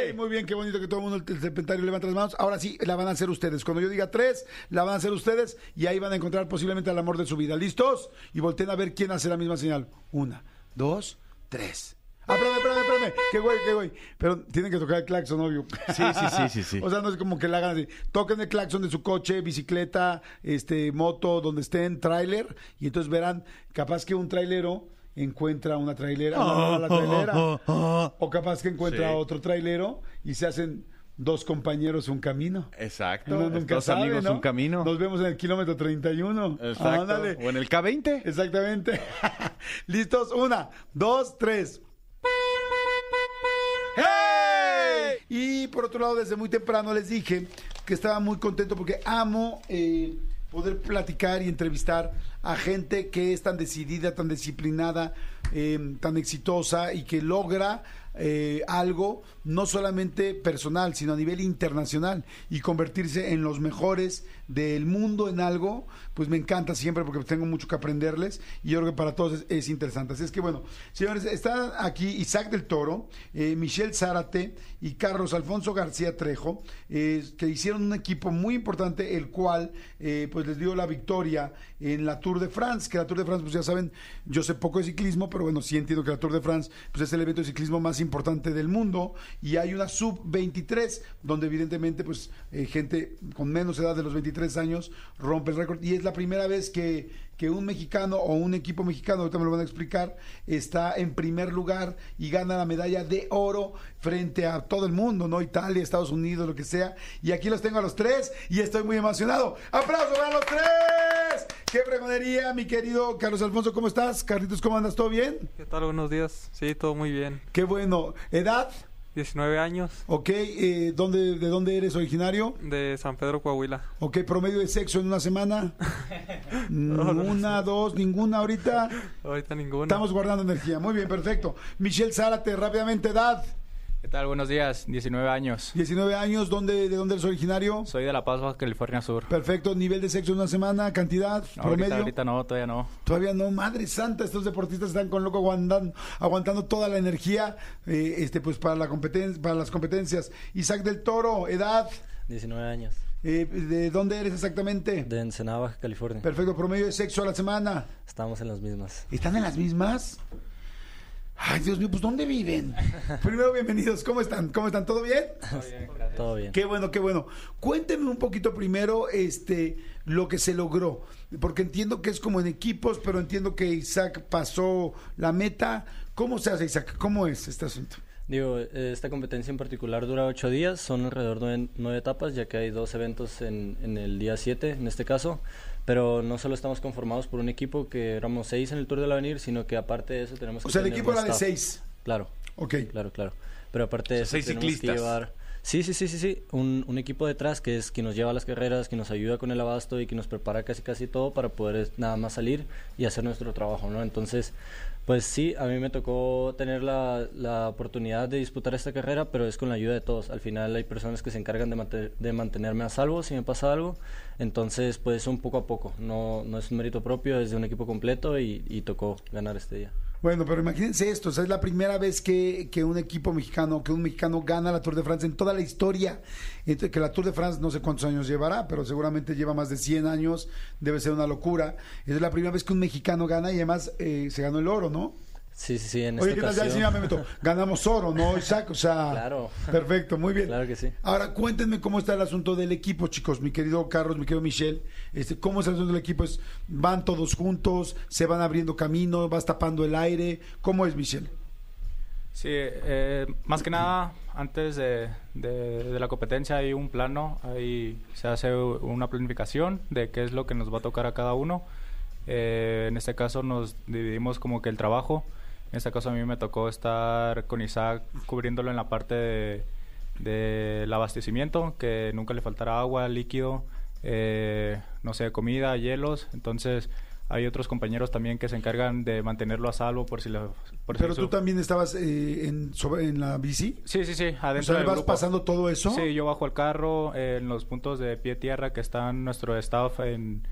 ¡Hey! Muy bien, qué bonito que todo el mundo, el serpentario levanta las manos. Ahora sí, la van a hacer ustedes. Cuando yo diga tres, la van a hacer ustedes y ahí van a encontrar posiblemente el amor de su vida. ¿Listos? Y volteen a ver quién hace la misma señal. Una, dos, tres. Ah, espérame, espérame, espérame. Qué güey, qué güey. Pero tienen que tocar el claxon, obvio. Sí, sí, sí, sí, sí. O sea, no es como que la hagan así. Toquen el claxon de su coche, bicicleta, este, moto, donde estén, tráiler. Y entonces verán, capaz que un trailero encuentra una trailera, una, la trailera. O capaz que encuentra Sí. otro trailero y se hacen dos compañeros un camino. Exacto. Uno nunca Dos sabe, amigos ¿no? un camino. Nos vemos en el kilómetro 31. Exacto. Ándale. O en el K20. Exactamente. ¿Listos? Una, dos, tres. ¡Hey! Y por otro lado, desde muy temprano les dije que estaba muy contento porque amo eh, poder platicar y entrevistar a gente que es tan decidida, tan disciplinada, eh, tan exitosa y que logra eh, algo no solamente personal, sino a nivel internacional y convertirse en los mejores del mundo en algo, pues me encanta siempre porque tengo mucho que aprenderles y yo creo que para todos es, es interesante. Así es que bueno, señores, están aquí Isaac del Toro, eh, Michelle Zárate y Carlos Alfonso García Trejo, eh, que hicieron un equipo muy importante, el cual eh, pues les dio la victoria en la Tour de France, que la Tour de France, pues ya saben, yo sé poco de ciclismo, pero bueno, sí entiendo que la Tour de France pues es el evento de ciclismo más importante del mundo y hay una sub-23 donde evidentemente pues eh, gente con menos edad de los 23 años rompe el récord y es la primera vez que, que un mexicano o un equipo mexicano, ahorita me lo van a explicar, está en primer lugar y gana la medalla de oro frente a todo el mundo, ¿no? Italia, Estados Unidos, lo que sea. Y aquí los tengo a los tres y estoy muy emocionado. ¡Aplausos para los tres! ¡Qué fregonería, mi querido Carlos Alfonso! ¿Cómo estás? Carlitos, ¿cómo andas? ¿Todo bien? ¿Qué tal? Buenos días. Sí, todo muy bien. Qué bueno. ¿Edad? 19 años, Ok, eh, ¿dónde, ¿de dónde eres originario? de San Pedro, Coahuila. Ok, promedio de sexo en una semana. una, dos, ninguna ahorita. Ahorita ninguna. Estamos guardando energía. Muy bien, perfecto. Michelle Zárate, rápidamente, edad. ¿Qué tal? Buenos días, 19 años. 19 años, ¿dónde, ¿de dónde eres originario? Soy de La Paz, Baja California Sur. Perfecto, nivel de sexo en una semana, cantidad, No, promedio. ahorita, ahorita no, todavía no. Todavía no, madre santa, estos deportistas están con loco aguantando, aguantando toda la energía eh, este, pues para, la competen para las competencias. Isaac del Toro, edad, 19 años. eh, ¿de dónde eres exactamente? De Ensenada, Baja California. Perfecto, promedio de sexo a la semana. Estamos en las mismas. ¿Están en las mismas? Ay, Dios mío, pues ¿dónde viven? Primero, bienvenidos. ¿Cómo están? ¿Cómo están? ¿Todo bien? Todo bien. Qué bueno, qué bueno. Cuéntenme un poquito primero este lo que se logró, porque entiendo que es como en equipos, pero entiendo que Isaac pasó la meta. ¿Cómo se hace, Isaac? ¿Cómo es este asunto? Digo, eh, esta competencia en particular dura ocho días, son alrededor de nueve, etapas, ya que hay dos eventos en, en el día 7, en este caso. Pero no solo estamos conformados por un equipo, que éramos seis en el Tour del Avenir, sino que aparte de eso tenemos O que sea, el equipo un era de seis. Claro, Ok. claro, claro. Pero aparte de O sea, eso seis tenemos que ciclistas. llevar... Sí, sí, sí, sí, sí. Un, un equipo detrás que es quien nos lleva a las carreras, que nos ayuda con el abasto y que nos prepara casi casi todo para poder nada más salir y hacer nuestro trabajo, ¿no? Entonces, pues sí, a mí me tocó tener la, la oportunidad de disputar esta carrera, pero es con la ayuda de todos. Al final hay personas que se encargan de, de mantenerme a salvo si me pasa algo. Entonces, pues un poco a poco. No, no es un mérito propio, es de un equipo completo y, y tocó ganar este día. Bueno, pero imagínense esto, o sea, es la primera vez que, que un equipo mexicano, que un mexicano gana la Tour de France en toda la historia. Que la Tour de France no sé cuántos años llevará, pero seguramente lleva más de 100 años, debe ser una locura. Es la primera vez que un mexicano gana y además eh, se ganó el oro, ¿no? Sí, sí, sí, en Oye, esta ¿qué tal? Ya, ocasión... sí, ya me meto. Ganamos oro, ¿no, Isaac? O sea, Claro. perfecto, muy bien. Claro que sí. Ahora, cuéntenme cómo está el asunto del equipo, chicos. Mi querido Carlos, mi querido Michelle. Este, ¿Cómo es el asunto del equipo? ¿Es, ¿Van todos juntos? ¿Se van abriendo camino? ¿Vas tapando el aire? ¿Cómo es, Michelle? Sí, eh, más que nada, antes de, de- de la competencia hay un plano, ahí se hace una planificación de qué es lo que nos va a tocar a cada uno. Eh, en este caso nos dividimos como que el trabajo. En este caso a mí me tocó estar con Isaac cubriéndolo en la parte de- del abastecimiento, que nunca le faltara agua, líquido, eh, no sé, comida, hielos. Entonces hay otros compañeros también que se encargan de mantenerlo a salvo por si le... por si Pero su- tú también estabas eh, en, sobre- en la bici. Sí, sí, sí, O adentro sea, del ¿vas grupo. pasando todo eso? Sí, yo bajo el carro eh, en los puntos de pie tierra que están nuestro staff en,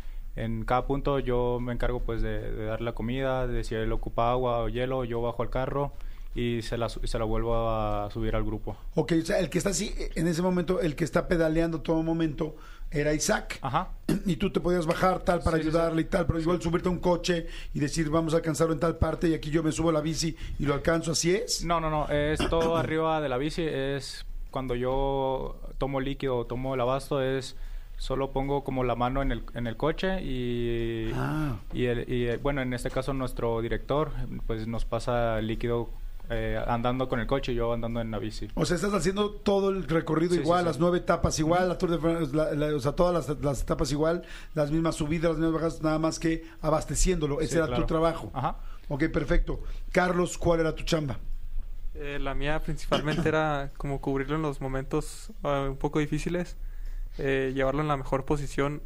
en cada punto. Yo me encargo pues de, de dar la comida, de si él ocupa agua o hielo, yo bajo al carro y se la, se la vuelvo a subir al grupo. Ok, o sea, el que está así, en ese momento, el que está pedaleando todo momento era Isaac. Ajá. Y tú te podías bajar tal para Sí, ayudarle sí. y tal, pero igual subirte a un coche y decir vamos a alcanzarlo en tal parte y aquí yo me subo a la bici y lo alcanzo, ¿así es? No, no, no, es todo arriba de la bici, es cuando yo tomo líquido o tomo el abasto, es solo pongo como la mano en el, en el coche y, Ah. y, el- y, bueno, en este caso nuestro director pues nos pasa líquido eh, andando con el coche y yo andando en la bici. O sea, estás haciendo todo el recorrido Sí, igual, sí, sí. las nueve etapas igual, la Tour de France, la- la- o sea, todas las, las etapas igual, las mismas subidas, las mismas bajadas, nada más que abasteciéndolo. Ese Sí, era claro. tu trabajo. Ajá. Ok, perfecto. Carlos, ¿cuál era tu chamba? Eh, la mía principalmente era como cubrirlo en los momentos ah, un poco difíciles, eh, llevarlo en la mejor posición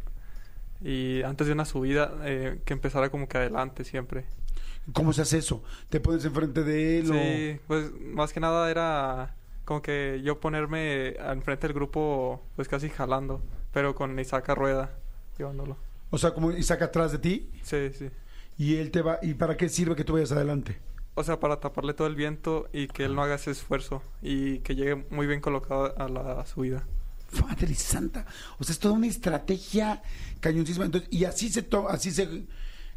y antes de una subida eh, que empezara como que adelante siempre. ¿Cómo se hace eso? ¿Te pones enfrente de él o...? Sí, pues más que nada era como que yo ponerme enfrente del grupo pues casi jalando, pero con Isaac a rueda llevándolo. O sea, como Isaac atrás de ti Sí, sí. y él te va... ¿Y para qué sirve que tú vayas adelante? O sea, para taparle todo el viento y que él no haga ese esfuerzo y que llegue muy bien colocado a la subida. Madre santa. O sea, es toda una estrategia cañoncísima. Entonces, y así se toma, así se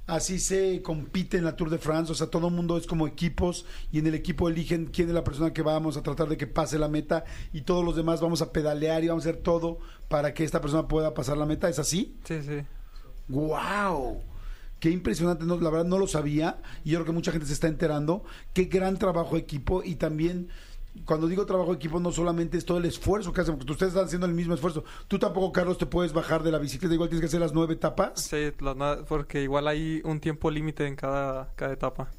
así se compite en la Tour de France, o sea, todo el mundo es como equipos y en el equipo eligen quién es la persona que vamos a tratar de que pase la meta y todos los demás vamos a pedalear y vamos a hacer todo para que esta persona pueda pasar la meta, ¿es así? Sí, sí. ¡Wow! Qué impresionante, no, la verdad no lo sabía y yo creo que mucha gente se está enterando. Qué gran trabajo equipo y también cuando digo trabajo de equipo no solamente es todo el esfuerzo que hacen, porque ustedes están haciendo el mismo esfuerzo. Tú tampoco, Carlos, te puedes bajar de la bicicleta, igual tienes que hacer las nueve etapas. Sí, porque igual hay un tiempo límite en cada, cada etapa.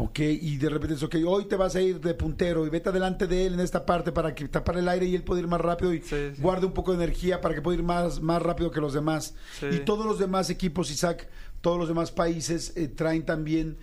Ok, y de repente es, ok, hoy te vas a ir de puntero y vete adelante de él en esta parte para que tapar el aire y él pueda ir más rápido y Sí, sí. guarde un poco de energía para que pueda ir más, más rápido que los demás. Sí. Y todos los demás equipos, Isaac, todos los demás países eh, traen también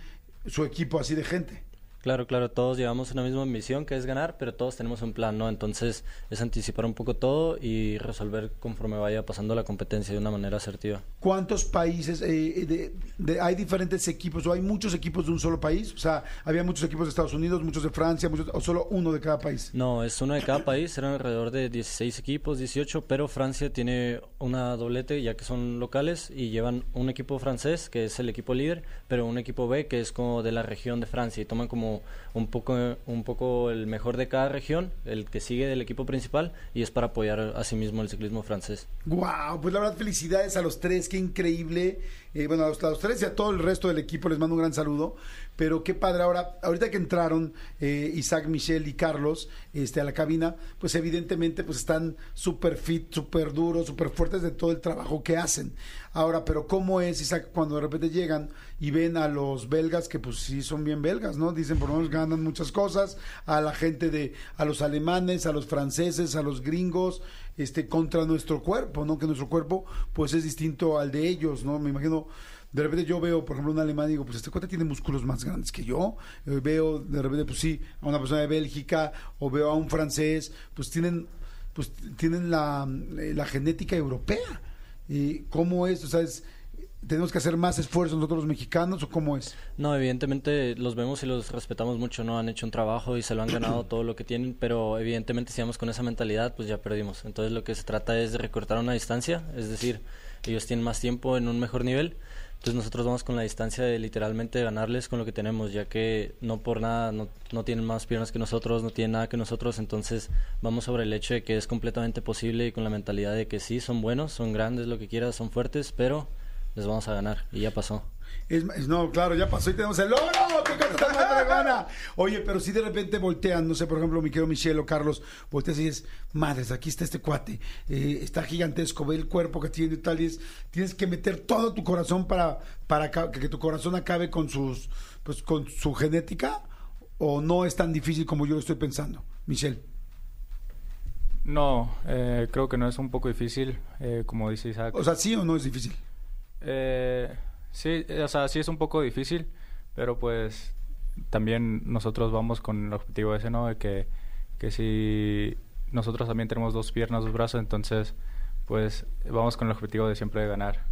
su equipo así de gente. Claro, claro, todos llevamos una misma misión que es ganar, pero todos tenemos un plan, ¿no? Entonces es anticipar un poco todo y resolver conforme vaya pasando la competencia de una manera asertiva. ¿Cuántos países, eh, de- de- hay diferentes equipos o hay muchos equipos de un solo país? O sea, había muchos equipos de Estados Unidos, muchos de Francia, muchos, o solo uno de cada país. No, es uno de cada país, eran alrededor de 16 equipos, 18, pero Francia tiene una doblete ya que son locales y llevan un equipo francés que es el equipo líder, pero un equipo B que es como de la región de Francia y toman como un poco un poco el mejor de cada región, el que sigue del equipo principal y es para apoyar a sí mismo el ciclismo francés. Wow, pues la verdad felicidades a los tres, qué increíble. Eh, bueno, a los, a los tres y a todo el resto del equipo les mando un gran saludo. Pero qué padre ahora, ahorita que entraron eh, Isaac, Michelle y Carlos este, a la cabina, pues evidentemente pues están súper fit, súper duros, súper fuertes de todo el trabajo que hacen. Ahora, pero ¿cómo es, Isaac, cuando de repente llegan y ven a los belgas, que pues sí son bien belgas, ¿no? Dicen, por lo menos ganan muchas cosas, a la gente de, a los alemanes, a los franceses, a los gringos, este, contra nuestro cuerpo, ¿no? Que nuestro cuerpo, pues es distinto al de ellos, ¿no? Me imagino, de repente yo veo, por ejemplo, un alemán y digo, pues este cuate tiene músculos más grandes que yo. Eh, veo, de repente, pues sí, a una persona de Bélgica, o veo a un francés, pues tienen, pues tienen la, eh, la genética europea. ¿Y cómo es? O sea, es- ¿tenemos que hacer más esfuerzo nosotros los mexicanos o cómo es? No, evidentemente los vemos y los respetamos mucho, ¿no? Han hecho un trabajo y se lo han ganado todo lo que tienen, pero evidentemente si vamos con esa mentalidad, pues ya perdimos. Entonces lo que se trata es de recortar una distancia, es decir, ellos tienen más tiempo en un mejor nivel, entonces nosotros vamos con la distancia de literalmente ganarles con lo que tenemos, ya que no por nada, no, no tienen más piernas que nosotros, no tienen nada que nosotros, entonces vamos sobre el hecho de que es completamente posible y con la mentalidad de que sí, son buenos, son grandes, lo que quieras, son fuertes, pero les vamos a ganar y ya pasó. Es, es- no, claro, ya pasó y tenemos el oro. ¡Qué cosa tan! Oye, pero si de repente voltean, no sé, por ejemplo, mi querido Michelle o Carlos, volteas y dices, madres, aquí está este cuate, eh, está gigantesco, ve el cuerpo que tiene y tal, y es- tienes que meter todo tu corazón para, para que tu corazón acabe con sus, pues, con su genética, o no es tan difícil como yo lo estoy pensando, Michelle. No, eh, creo que no es un poco difícil, eh, como dice Isaac. O sea, sí o no es difícil. Eh, sí, eh, o sea, sí es un poco difícil, pero pues también nosotros vamos con el objetivo ese, ¿no? De que, que si nosotros también tenemos dos piernas, dos brazos, entonces pues vamos con el objetivo de siempre ganar.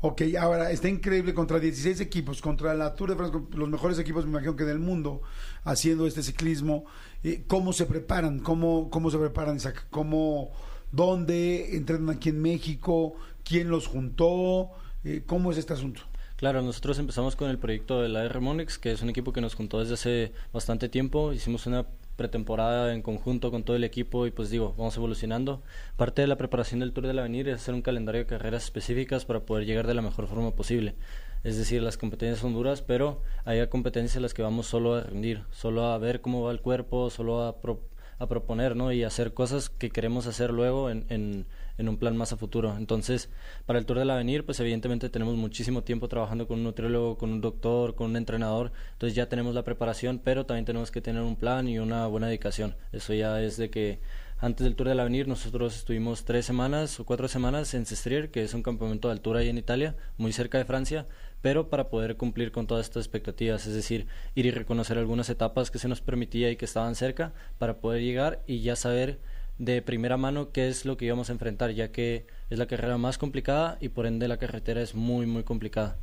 Ok, ahora está increíble contra 16 equipos, contra la Tour de France, los mejores equipos, me imagino que del mundo, haciendo este ciclismo. Eh, ¿Cómo se preparan? ¿Cómo, ¿Cómo se preparan, Isaac? ¿Cómo, ¿Dónde entrenan aquí en México? ¿Quién los juntó? Eh, ¿Cómo es este asunto? Claro, nosotros empezamos con el proyecto de la R Monix, que es un equipo que nos juntó desde hace bastante tiempo. Hicimos una pretemporada en conjunto con todo el equipo y pues digo, vamos evolucionando. Parte de la preparación del Tour del Avenir es hacer un calendario de carreras específicas para poder llegar de la mejor forma posible. Es decir, las competencias son duras, pero hay competencias en las que vamos solo a rendir, solo a ver cómo va el cuerpo, solo a, pro- a proponer ¿no? y hacer cosas que queremos hacer luego en, en, en un plan más a futuro. Entonces, para el Tour del Avenir, pues evidentemente tenemos muchísimo tiempo trabajando con un nutriólogo, con un doctor, con un entrenador. Entonces ya tenemos la preparación, pero también tenemos que tener un plan y una buena dedicación. Eso ya es de que antes del Tour del Avenir nosotros estuvimos tres semanas o cuatro semanas en Sestriere, que es un campamento de altura ahí en Italia, muy cerca de Francia, pero para poder cumplir con todas estas expectativas, es decir, ir y reconocer algunas etapas que se nos permitía y que estaban cerca para poder llegar y ya saber de primera mano qué es lo que íbamos a enfrentar, ya que es la carrera más complicada y por ende la carretera es muy, muy complicada.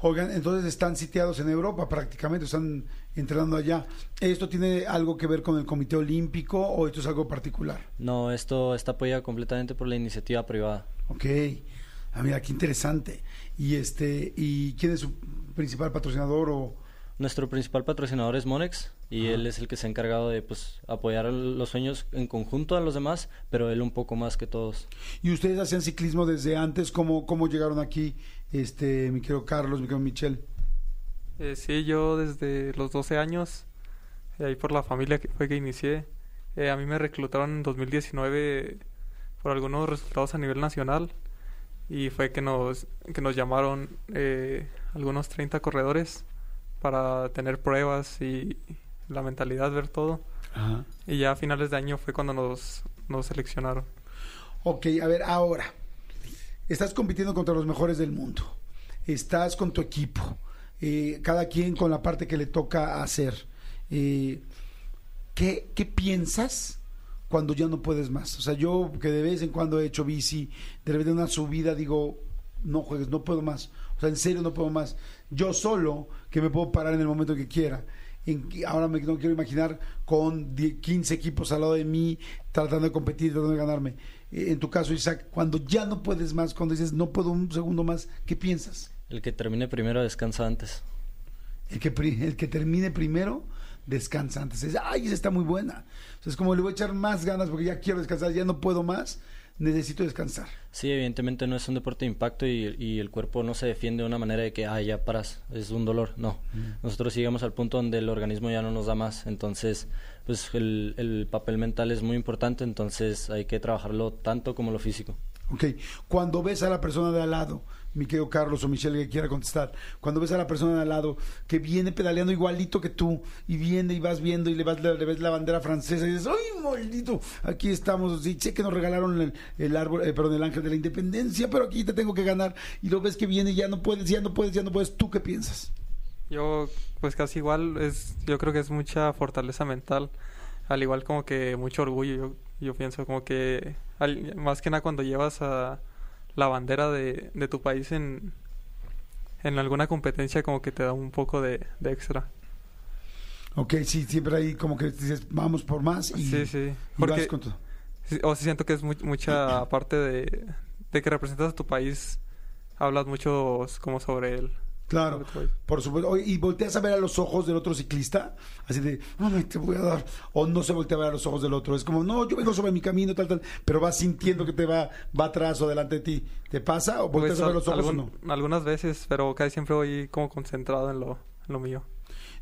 Oigan, entonces están sitiados en Europa prácticamente, están entrenando allá. ¿Esto tiene algo que ver con el Comité Olímpico o esto es algo particular? No, esto está apoyado completamente por la iniciativa privada. Ok. Ah, mira, qué interesante. Y este, ¿y quién es su principal patrocinador o Nuestro principal patrocinador es Monex y él es el que se ha encargado de pues apoyar los sueños en conjunto a los demás, pero él un poco más que todos. y ustedes hacían ciclismo desde antes? ¿Cómo, cómo llegaron aquí, este, mi querido Carlos, mi querido Michelle? Eh, sí, yo desde los 12 años, eh, ahí por la familia que fue que inicié, eh, a mí me reclutaron en 2019 por algunos resultados a nivel nacional y fue que nos, que nos llamaron eh, algunos 30 corredores para tener pruebas y la mentalidad, ver todo. Ajá. Y ya a finales de año fue cuando nos, nos seleccionaron. Ok, a ver, ahora. Estás compitiendo contra los mejores del mundo. Estás con tu equipo. eh, cada quien con la parte que le toca hacer. Eh, ¿qué, ¿Qué piensas cuando ya no puedes más? O sea, yo que de vez en cuando he hecho bici, de repente una subida digo, no juegues, no puedo más. O sea, en serio no puedo más. Yo solo, que me puedo parar en el momento que quiera. Ahora me no quiero imaginar con 10, 15 equipos al lado de mí tratando de competir, tratando de ganarme. Eh, En tu caso, Isaac, cuando ya no puedes más, cuando dices no puedo un segundo más, ¿qué piensas? El que termine primero descansa antes. El que, el que termine primero descansa antes. Es, ay, esa está muy buena. O sea, es como le voy a echar más ganas porque ya quiero descansar, ya no puedo más, necesito descansar. Sí, evidentemente no es un deporte de impacto y, y el cuerpo no se defiende de una manera de que, ah, ya paras, es un dolor. No. Nosotros llegamos al punto donde el organismo ya no nos da más. Entonces, pues el, el papel mental es muy importante, entonces hay que trabajarlo tanto como lo físico. Ok, cuando ves a la persona de al lado, mi querido Carlos o Michelle que quiera contestar, cuando ves a la persona de al lado que viene pedaleando igualito que tú y viene y vas viendo y le, vas, ves la bandera francesa y dices, ¡ay, maldito! Aquí estamos, sí, sé que nos regalaron el, árbol, eh, perdón, el ángel de la independencia, pero aquí te tengo que ganar y lo ves que viene y ya no puedes, ya no puedes, ya no puedes, ¿tú qué piensas? Yo, pues casi igual, es, yo creo que es mucha fortaleza mental, al igual como que mucho orgullo. Yo, pienso como que, más que nada cuando llevas a la bandera de, de tu país en, en alguna competencia, como que te da un poco de, de extra. Ok, sí, siempre ahí como que dices, vamos por más y, sí, sí. y vas Porque, con todo. o sí siento que es mu- mucha parte de, de que representas a tu país, hablas mucho como sobre él. Claro, por supuesto. Y volteas a ver a los ojos del otro ciclista, así de, te voy a dar. O no se voltea a ver a los ojos del otro. Es como, no, yo vengo sobre mi camino, tal, tal. Pero vas sintiendo que te va, va atrás o delante de ti. ¿Te pasa? ¿O volteas Pues, a ver los ojos algún- o no? Algunas veces, pero casi siempre voy como concentrado en lo, en lo mío.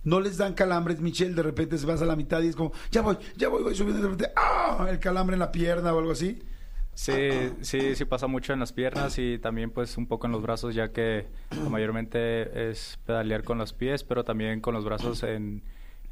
No les dan calambres, Michelle. De repente se vas a la mitad y es como, ya voy, ya voy, voy subiendo. y De repente, ¡ah! El calambre en la pierna o algo así. Sí, sí, sí pasa mucho en las piernas y también pues un poco en los brazos ya que mayormente es pedalear con los pies, pero también con los brazos en,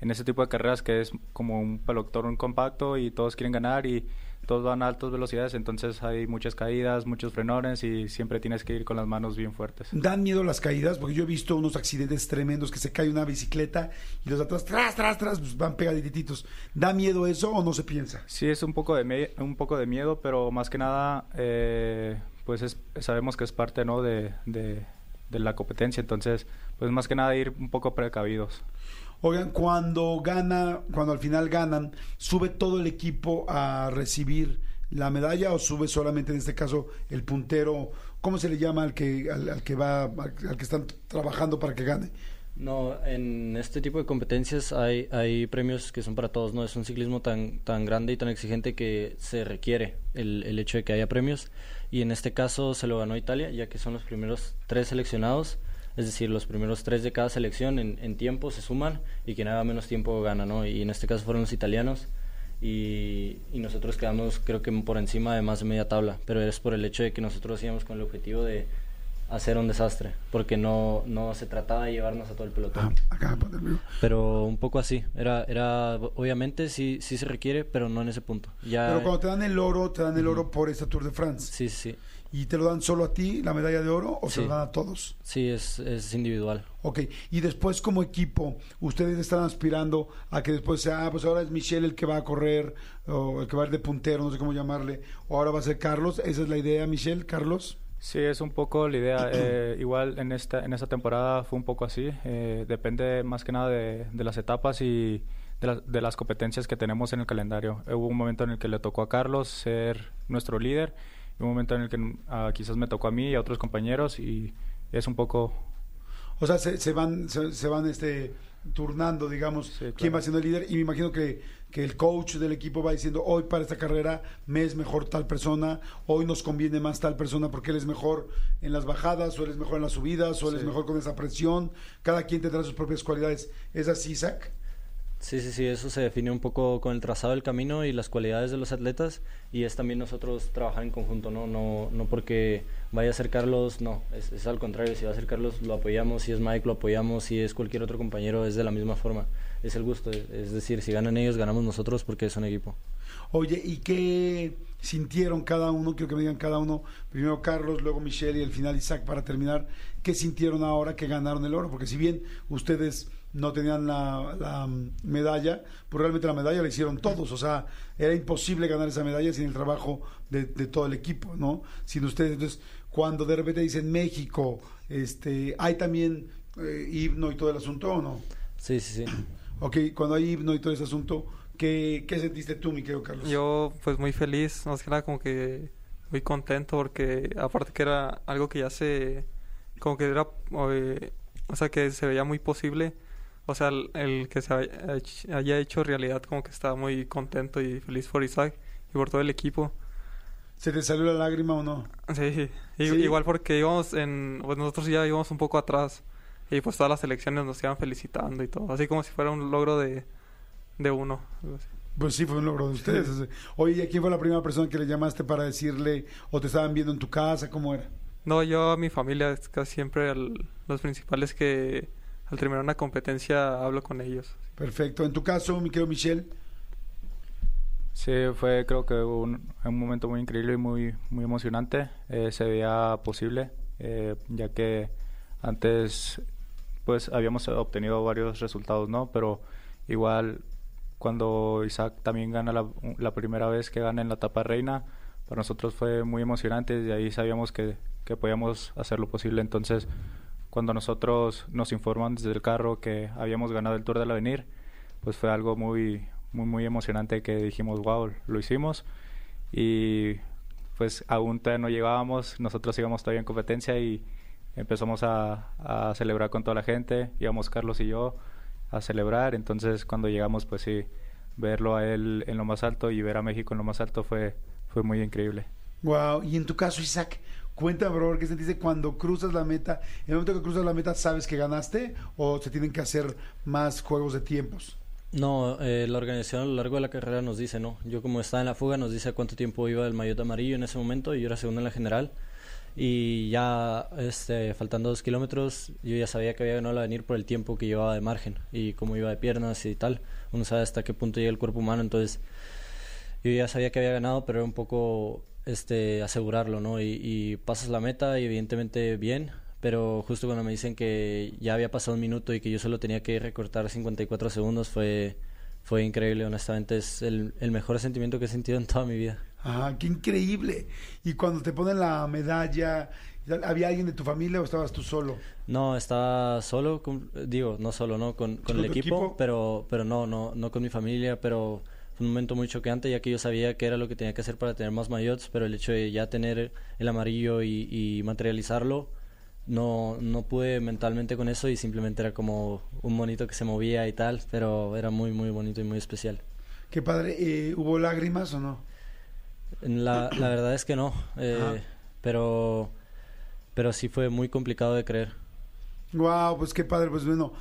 en ese tipo de carreras que es como un pelotón compacto y todos quieren ganar y todos van a altas velocidades, entonces hay muchas caídas, muchos frenones y siempre tienes que ir con las manos bien fuertes. Dan miedo las caídas, porque yo he visto unos accidentes tremendos que se cae una bicicleta y los atrás, tras, tras, tras, pues van pegadititos. ¿Da miedo eso o no se piensa? Sí, es un poco de, un poco de miedo, pero más que nada, eh, pues es- sabemos que es parte ¿no? de, de- de la competencia, entonces, pues más que nada ir un poco precavidos. Oigan, cuando gana, cuando al final ganan, ¿sube todo el equipo a recibir la medalla o sube solamente en este caso el puntero? ¿Cómo se le llama al que, al, al que va, al, que están trabajando para que gane? No, en este tipo de competencias hay, premios que son para todos, ¿no? Es un ciclismo tan, tan grande y tan exigente que se requiere el hecho de que haya premios. Y en este caso se lo ganó Italia, ya que son los primeros tres seleccionados. Es decir, los primeros tres de cada selección en, en tiempo se suman y quien haga menos tiempo gana, ¿no? Y en este caso fueron los italianos y, y nosotros quedamos creo que por encima de más de media tabla, pero es por el hecho de que nosotros íbamos con el objetivo de hacer un desastre, porque no, no se trataba de llevarnos a todo el pelotón. Ah, acá. Pero un poco así, era, era obviamente sí, sí se requiere, pero no en ese punto. Ya, Pero cuando te dan el oro, te dan el oro por esta Tour de France. Sí, sí, ¿Y te lo dan solo a ti, la medalla de oro, o se Sí. lo dan a todos? sí, es, es individual. Ok, y después como equipo, ustedes están aspirando a que después sea, ah, pues ahora es Michelle el que va a correr, o el que va a ir de puntero, no sé cómo llamarle, o ahora va a ser Carlos, esa es la idea, Michelle, Carlos. Sí, es un poco la idea. eh, igual en esta, en esta temporada fue un poco así. eh, depende más que nada de, de las etapas y de, las- de las competencias que tenemos en el calendario. Eh, Hubo un momento en el que le tocó a Carlos ser nuestro líder un momento en el que ah, quizás me tocó a mí y a otros compañeros y es un poco O sea, se, se van, se, se van este turnando, digamos, Sí, claro. quién va siendo el líder. Y me imagino que, que el coach del equipo va diciendo, hoy para esta carrera me es mejor tal persona, hoy nos conviene más tal persona porque él es mejor en las bajadas, o él es mejor en las subidas, o él es mejor con esa presión. Cada quien tendrá sus propias cualidades. ¿Es así, Isaac? Sí, sí, sí, eso se define un poco con el trazado del camino y las cualidades de los atletas y es también nosotros trabajar en conjunto, ¿no? No, no porque vaya a ser Carlos, no, es, es al contrario, si va a ser Carlos lo apoyamos, si es Mike lo apoyamos, si es cualquier otro compañero es de la misma forma, es el gusto, es decir, si ganan ellos ganamos nosotros porque es un equipo. Oye, ¿y qué sintieron cada uno? Quiero que me digan cada uno. Primero Carlos, luego Michelle y al final Isaac para terminar. ¿Qué sintieron ahora que ganaron el oro? Porque si bien ustedes no tenían la, la, mm, medalla, pues realmente la medalla la hicieron todos. O sea, era imposible ganar esa medalla sin el trabajo de, de todo el equipo, ¿no? Sin ustedes. Entonces, cuando de repente dicen México, este, hay también eh, himno y todo el asunto, ¿o no? Sí, sí, sí. Ok, cuando hay himno y todo ese asunto, ¿qué, qué sentiste tú, mi querido Carlos? Yo, pues muy feliz, más que nada como que muy contento porque aparte que era algo que ya se, como que era, eh, o sea, que se veía muy posible, o sea, el, el que se haya hech- haya hecho realidad como que estaba muy contento y feliz por Isaac y por todo el equipo. ¿Se te salió la lágrima o no? Sí, Sí. igual porque íbamos en, pues nosotros ya íbamos un poco atrás y pues todas las elecciones nos iban felicitando y todo, así como si fuera un logro de, de uno. Pues sí, fue un logro de ustedes. Oye, ¿y a quién fue la primera persona que le llamaste para decirle o te estaban viendo en tu casa? ¿Cómo era? No, yo a mi familia es casi siempre al- los principales que al terminar una competencia hablo con ellos. Perfecto. En tu caso, mi querido Michelle, Sí, fue creo que un, un momento muy increíble y muy, muy emocionante. Eh, se veía posible, eh, ya que antes pues habíamos obtenido varios resultados, ¿no? Pero igual cuando Isaac también gana la, la primera vez que gana en la etapa reina, para nosotros fue muy emocionante y de ahí sabíamos que, que podíamos hacer lo posible. Entonces, cuando nosotros nos informan desde el carro que habíamos ganado el Tour del Avenir, pues fue algo muy, muy, muy emocionante que dijimos, wow, lo hicimos. Y pues aún todavía no llegábamos, nosotros íbamos todavía en competencia y empezamos a, celebrar con toda la gente, íbamos Carlos y yo a celebrar, entonces cuando llegamos pues sí, verlo a él en lo más alto y ver a México en lo más alto fue, fue muy increíble. wow. Y en tu caso, Isaac, cuéntame, por favor, ¿qué sentiste cuando cruzas la meta? ¿En el momento que cruzas la meta sabes que ganaste o se tienen que hacer más juegos de tiempos? No, eh, la organización a lo largo de la carrera nos dice, no. Yo como estaba en la fuga nos dice cuánto tiempo iba el maillot amarillo en ese momento y yo era segundo en la general. Y ya este, faltando dos kilómetros yo ya sabía que había ganado la venir por el tiempo que llevaba de margen y cómo iba de piernas y tal. Uno sabe hasta qué punto llega el cuerpo humano, entonces yo ya sabía que había ganado, pero era un poco este asegurarlo, ¿no? Y, y pasas la meta y evidentemente bien, pero justo cuando me dicen que ya había pasado un minuto y que yo solo tenía que recortar 54 segundos fue fue increíble, honestamente es el, el mejor sentimiento que he sentido en toda mi vida. Ah, qué increíble. Y cuando te ponen la medalla, ¿había alguien de tu familia o estabas tú solo? No, estaba solo, con- digo, no solo, ¿no? Con, con el equipo, equipo? pero pero no, no no con mi familia, pero fue un momento muy choqueante ya que yo sabía que era lo que tenía que hacer para tener más maillots, pero el hecho de ya tener el amarillo y, y materializarlo, no, no pude mentalmente con eso y simplemente era como un monito que se movía y tal, pero era muy, muy bonito y muy especial. Qué padre. Eh, ¿Hubo lágrimas o no? La, la verdad es que no, eh, pero, pero sí fue muy complicado de creer. Wow, pues qué padre, pues bueno,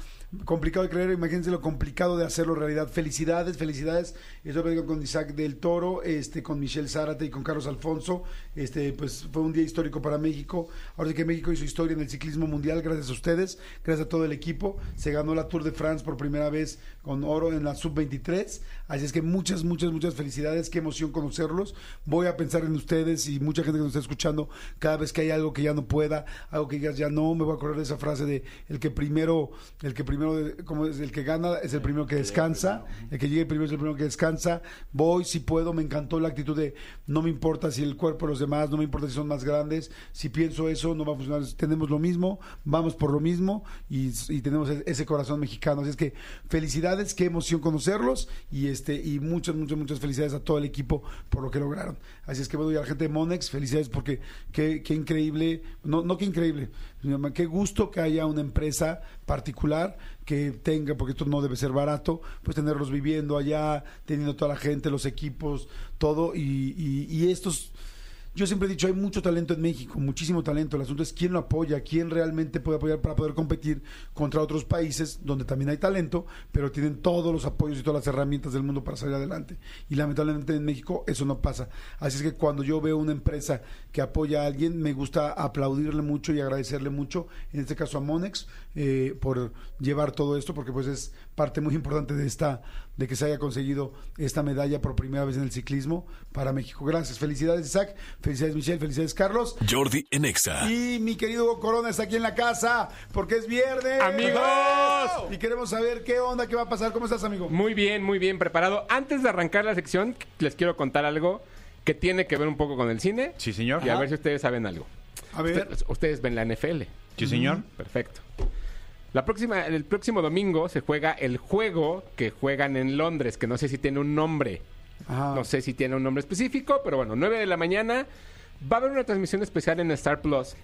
complicado de creer, imagínense lo complicado de hacerlo realidad. Felicidades, felicidades. Eso lo digo con Isaac del Toro, este, con Michelle Zárate y con Carlos Alfonso. Este, pues fue un día histórico para México. Ahora sí que México hizo historia en el ciclismo mundial, gracias a ustedes, gracias a todo el equipo. Se ganó la Tour de France por primera vez con oro en la sub-23. Así es que muchas, muchas, muchas felicidades. Qué emoción conocerlos. Voy a pensar en ustedes y mucha gente que nos está escuchando. Cada vez que hay algo que ya no pueda, algo que digas ya no, me voy a acordar de esa frase de el que primero, el que primero primero, de- como es el que gana es el primero que descansa, el que llegue primero es el primero que descansa. Voy si puedo, me encantó la actitud de no me importa si el cuerpo de los demás, no me importa si son más grandes, si pienso eso no va a funcionar, tenemos lo mismo, vamos por lo mismo y, y tenemos e- ese corazón mexicano. Así es que felicidades, qué emoción conocerlos y este y muchas, muchas, muchas felicidades a todo el equipo por lo que lograron. Así es que bueno, y a la gente de Monex, felicidades porque qué, qué increíble, no, no qué increíble, qué gusto que haya una empresa particular que tenga, porque esto no debe ser barato, pues tenerlos viviendo allá, teniendo toda la gente, los equipos, todo, y, y, y estos yo siempre he dicho, hay mucho talento en México, muchísimo talento. El asunto es quién lo apoya, quién realmente puede apoyar para poder competir contra otros países donde también hay talento, pero tienen todos los apoyos y todas las herramientas del mundo para salir adelante. Y lamentablemente en México eso no pasa. Así es que cuando yo veo una empresa que apoya a alguien, me gusta aplaudirle mucho y agradecerle mucho, en este caso a Monex, eh, por llevar todo esto, porque pues es parte muy importante de esta, de que se haya conseguido esta medalla por primera vez en el ciclismo para México. Gracias, felicidades Isaac, felicidades Michelle, felicidades Carlos. Jordi en Exa. Y mi querido Hugo Corona está aquí en la casa porque es viernes. ¡Amigos! Y queremos saber qué onda, qué va a pasar. ¿Cómo estás, amigo? Muy bien, muy bien preparado. Antes de arrancar la sección, les quiero contar algo que tiene que ver un poco con el cine. Sí, señor. Y a ver si ustedes saben algo. A ver. Ustedes, ustedes ven la NFL. Sí, señor. Perfecto. La próxima, el próximo domingo se juega el juego que juegan en Londres, que no sé si tiene un nombre. Ajá. No sé si tiene un nombre específico, pero bueno, 9 de la mañana. Va a haber una transmisión especial en Star Plus,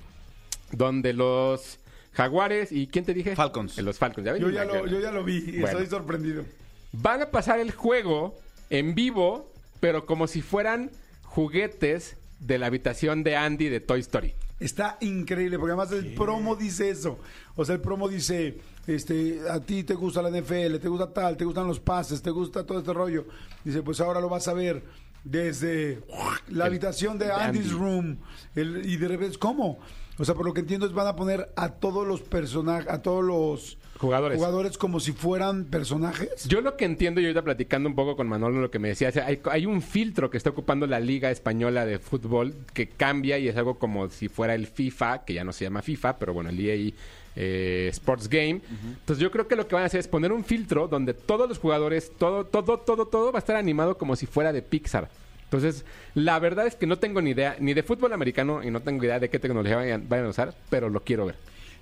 donde los Jaguares y ¿quién te dije? Falcons. Eh, Los Falcons, ¿ya ven? Yo ya, lo, yo ya lo vi y Bueno. estoy sorprendido. Van a pasar el juego en vivo, pero como si fueran juguetes de la habitación de Andy de Toy Story. Está increíble, porque además el promo dice eso. O sea, el promo dice, este, a ti te gusta la NFL, te gusta tal, te gustan los pases, te gusta todo este rollo. Dice, pues ahora lo vas a ver desde la habitación de Andy's Andy. Room. El- y de repente, ¿cómo? O sea, por lo que entiendo es van a poner a todos los personajes, a todos los Jugadores. jugadores como si fueran personajes. Yo lo que entiendo, y ahorita platicando un poco con Manolo, lo que me decía, o sea, hay, hay un filtro que está ocupando la Liga Española de Fútbol que cambia y es algo como si fuera el FIFA, que ya no se llama FIFA, pero bueno, el EA eh, Sports Game. Entonces yo creo que lo que van a hacer es poner un filtro donde todos los jugadores, todo, todo, todo, todo va a estar animado como si fuera de Pixar. Entonces, la verdad es que no tengo ni idea ni de fútbol americano y no tengo idea de qué tecnología vayan, vayan a usar, pero lo quiero ver.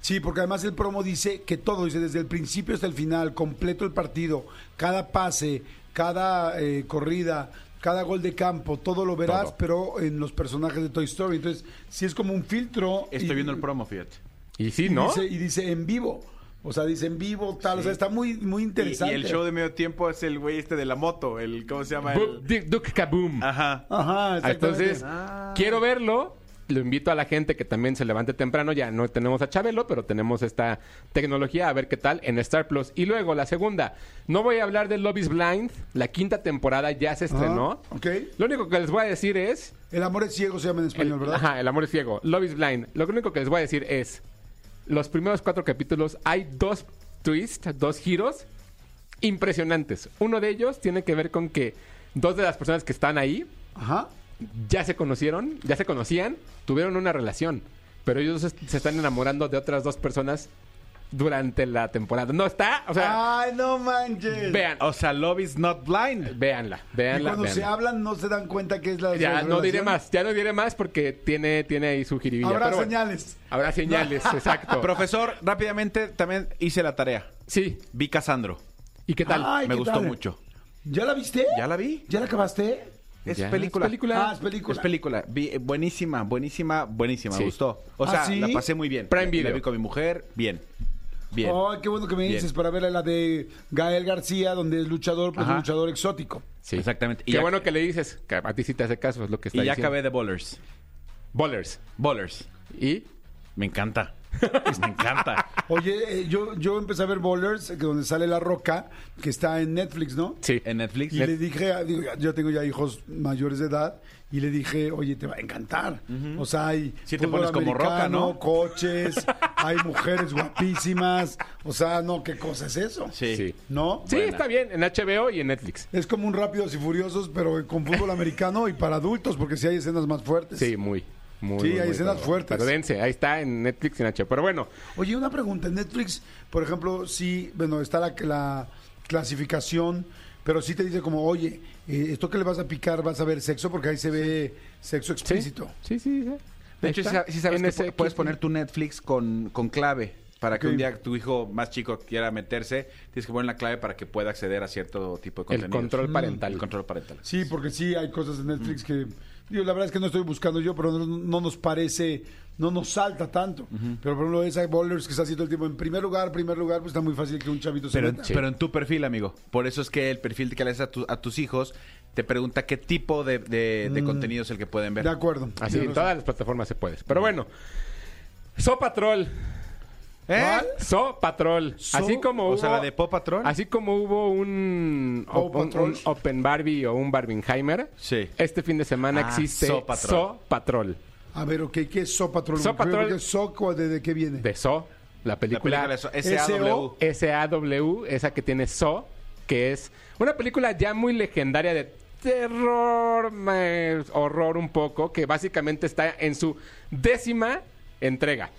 Sí, porque además el promo dice que todo, dice desde el principio hasta el final, completo el partido, cada pase, cada eh, corrida, cada gol de campo, todo lo verás, Todo. pero en los personajes de Toy Story. Entonces, sí es como un filtro. Estoy y- viendo el promo, fíjate. Y sí, y ¿no? Dice, y dice en vivo. O sea, dice en vivo, tal. O sea, está muy, muy Y, interesante. y el show de medio tiempo es el güey este de la moto, el ¿cómo se llama? El... Duke Kaboom. Ajá. Ajá, exactamente. Entonces, quiero verlo. Lo invito a la gente que también se levante temprano. Ya no tenemos a Chabelo, pero tenemos esta tecnología a ver qué tal en Star Plus. Y luego la segunda. No voy a hablar de Love is Blind. La quinta temporada ya se estrenó. Ok. Lo único que les voy a decir es. El amor es ciego se llama en español, el, ¿verdad? Ajá, el amor es ciego. Love is Blind. Lo único que les voy a decir es. Los primeros cuatro capítulos hay dos twists, dos giros impresionantes. Uno de ellos tiene que ver con que dos de las personas que están ahí Ajá. Ya se conocieron, ya se conocían, tuvieron una relación, pero ellos se, se están enamorando de otras dos personas durante la temporada. No está, o sea, Ay, no manches. vean, O sea, Love is not blind. véanla, y véanla, cuando se hablan no se dan cuenta que es la Ya su no diré más, ya no diré más porque tiene, tiene ahí su jiribilla. Habrá pero bueno, señales. habrá señales, exacto. Profesor, rápidamente también hice la tarea. sí, Vi Casandro. ¿y qué tal? Ay, Me ¿qué gustó tal? mucho. ¿Ya la viste? ¿Ya la vi? ¿Ya la acabaste? Es Ya, película. es película. Ah, es película. Es película. Vi- eh, buenísima, buenísima, buenísima. Sí. Me gustó. O ¿Ah, sea, sí? la pasé muy bien. Prime Video. La vi con mi mujer, bien. Bien. Ay, qué bueno que me Bien. dices para ver la de Gael García, donde es luchador, pues Ajá. luchador exótico. Sí. Exactamente. Y Qué ya- bueno que le dices, que a ti sí te hace caso, es lo que está Y ya diciendo. acabé de Bowlers. Bowlers. Bowlers. ¿Y? Me encanta. Me encanta. Oye, eh, yo, yo empecé a ver Bowlers, que donde sale La Roca, que está en Netflix, ¿no? Sí. En Netflix. Y le dije, a- digo, ya- yo tengo ya hijos mayores de edad, y le dije, oye, te va a encantar. O sea, hay Sí te fútbol pones como Roca, americano, ¿no? coches, hay mujeres guapísimas. O sea, no, ¿qué cosa es eso? Sí. Sí. ¿No? Sí, está bien, en HBO y en Netflix. Es como un Rápidos y Furiosos, pero con fútbol americano y para adultos, porque sí hay escenas más fuertes. Sí, muy. Muy, Sí, muy, hay muy escenas fuertes. Pero dense, ahí está en Netflix y en HBO. Pero bueno, Oye, una pregunta. En Netflix, por ejemplo, sí, bueno, está la, la clasificación, pero sí te dice como, oye, eh, esto que le vas a picar, vas a ver sexo, porque ahí se ve sexo explícito. sí, sí, sí. De hecho, si si sabes En que ese pu- puedes poner tu Netflix con, con clave. Para que un día tu hijo más chico quiera meterse, tienes que poner la clave para que pueda acceder a cierto tipo de El contenido. control parental. El control parental. Sí, porque sí hay cosas en Netflix que, digo, la verdad es que no estoy buscando yo, pero no, no nos parece, no nos salta tanto. Pero por ejemplo, esa Bowlers que está haciendo el tiempo en primer lugar, primer lugar, pues está muy fácil que un chavito se Pero, meta. pero en tu perfil, amigo. Por eso es que el perfil que le das a, tu- a tus hijos te pregunta qué tipo de, de- de contenido es el que pueden ver. De acuerdo. Así, en todas las plataformas se puede. Pero bueno, So Patrol. ¿Eh? So Patrol. So- así como O sea, hubo- la de Paw Patrol. Así como hubo un, op- un- Patrol. un Open Barbie o un Barbenheimer, Sí. este fin de semana Ah, existe So So Patrol. Patrol. A ver, ok, ¿qué es So Patrol? So Patrol- ¿Qué es So? ¿Cuál- ¿De, de qué viene? De So, la La película, película de eso, SAW. SAW, esa que tiene So, que es una película ya muy legendaria de terror, horror un poco, que básicamente está en su décima entrega.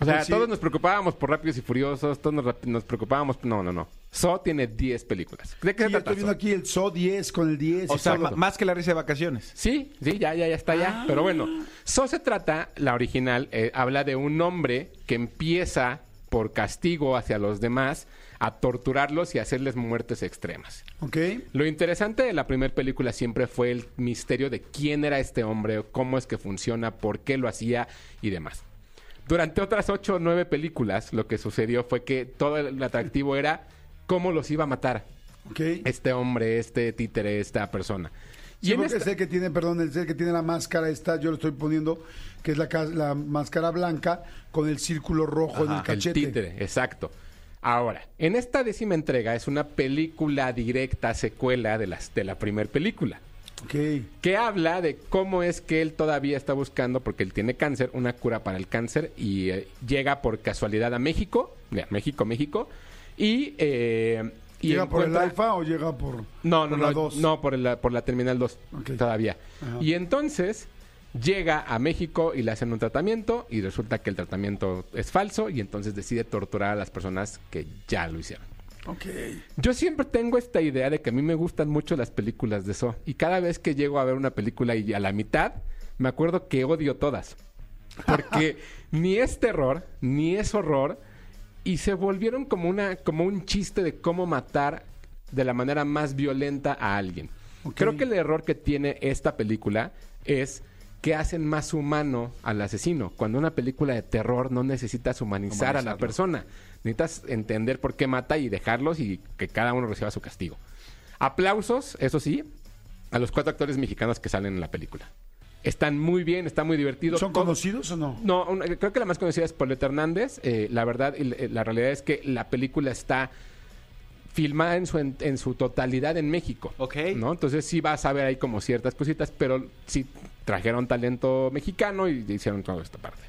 O sea, sí. todos nos preocupábamos por Rápidos y Furiosos, todos nos, preocupábamos... No, no, no. So tiene 10 películas. ¿De qué Sí, se yo trata estoy viendo So? aquí el So 10 con el 10. O y sea, todo. más que la risa de vacaciones. Sí, sí, ya, ya, ya está ya. Pero bueno, So se trata, la original, eh, habla de un hombre que empieza por castigo hacia los demás a torturarlos y a hacerles muertes extremas. Ok. Lo interesante de la primera película siempre fue el misterio de quién era este hombre, cómo es que funciona, por qué lo hacía y demás. Durante otras ocho o nueve películas, lo que sucedió fue que todo el atractivo era cómo los iba a matar este hombre, este títere, esta persona. Sí, en porque esta- es el que tiene, perdón, el que tiene la máscara esta, yo lo estoy poniendo, que es la, la máscara blanca con el círculo rojo en el El cachete. títere, exacto. Ahora, en esta décima entrega es una película directa secuela de, las, de la primera película, Que habla de cómo es que él todavía está buscando, porque él tiene cáncer, una cura para el cáncer y eh, llega por casualidad a México, ya, México, México, y... eh, y ¿Llega por el alfa o llega por, no, no, por no, la 2? no, por la, por la Terminal 2 Ok. todavía. Ajá. Y entonces llega a México y le hacen un tratamiento y resulta que el tratamiento es falso y entonces decide torturar a las personas que ya lo hicieron. Ok. Yo siempre tengo esta idea de que a mí me gustan mucho las películas de eso y cada vez que llego a ver una película y a la mitad me acuerdo que odio todas. Porque ni es terror, ni es horror y se volvieron como una como un chiste de cómo matar de la manera más violenta a alguien. Creo que el error que tiene esta película es que hacen más humano al asesino. Cuando una película de terror no necesitas humanizar a la persona. Necesitas entender por qué mata y dejarlos y que cada uno reciba su castigo. Aplausos, eso sí, a los cuatro actores mexicanos que salen en la película. Están muy bien, está muy divertido. ¿Son conocidos o no? no, un- creo que la más conocida es Paulette Hernández. Eh, la verdad, y la- la realidad es que la película está filmada en su, en, en su totalidad en México. Ok. ¿no? Entonces sí vas a ver ahí como ciertas cositas, pero sí trajeron talento mexicano y hicieron toda esta parte.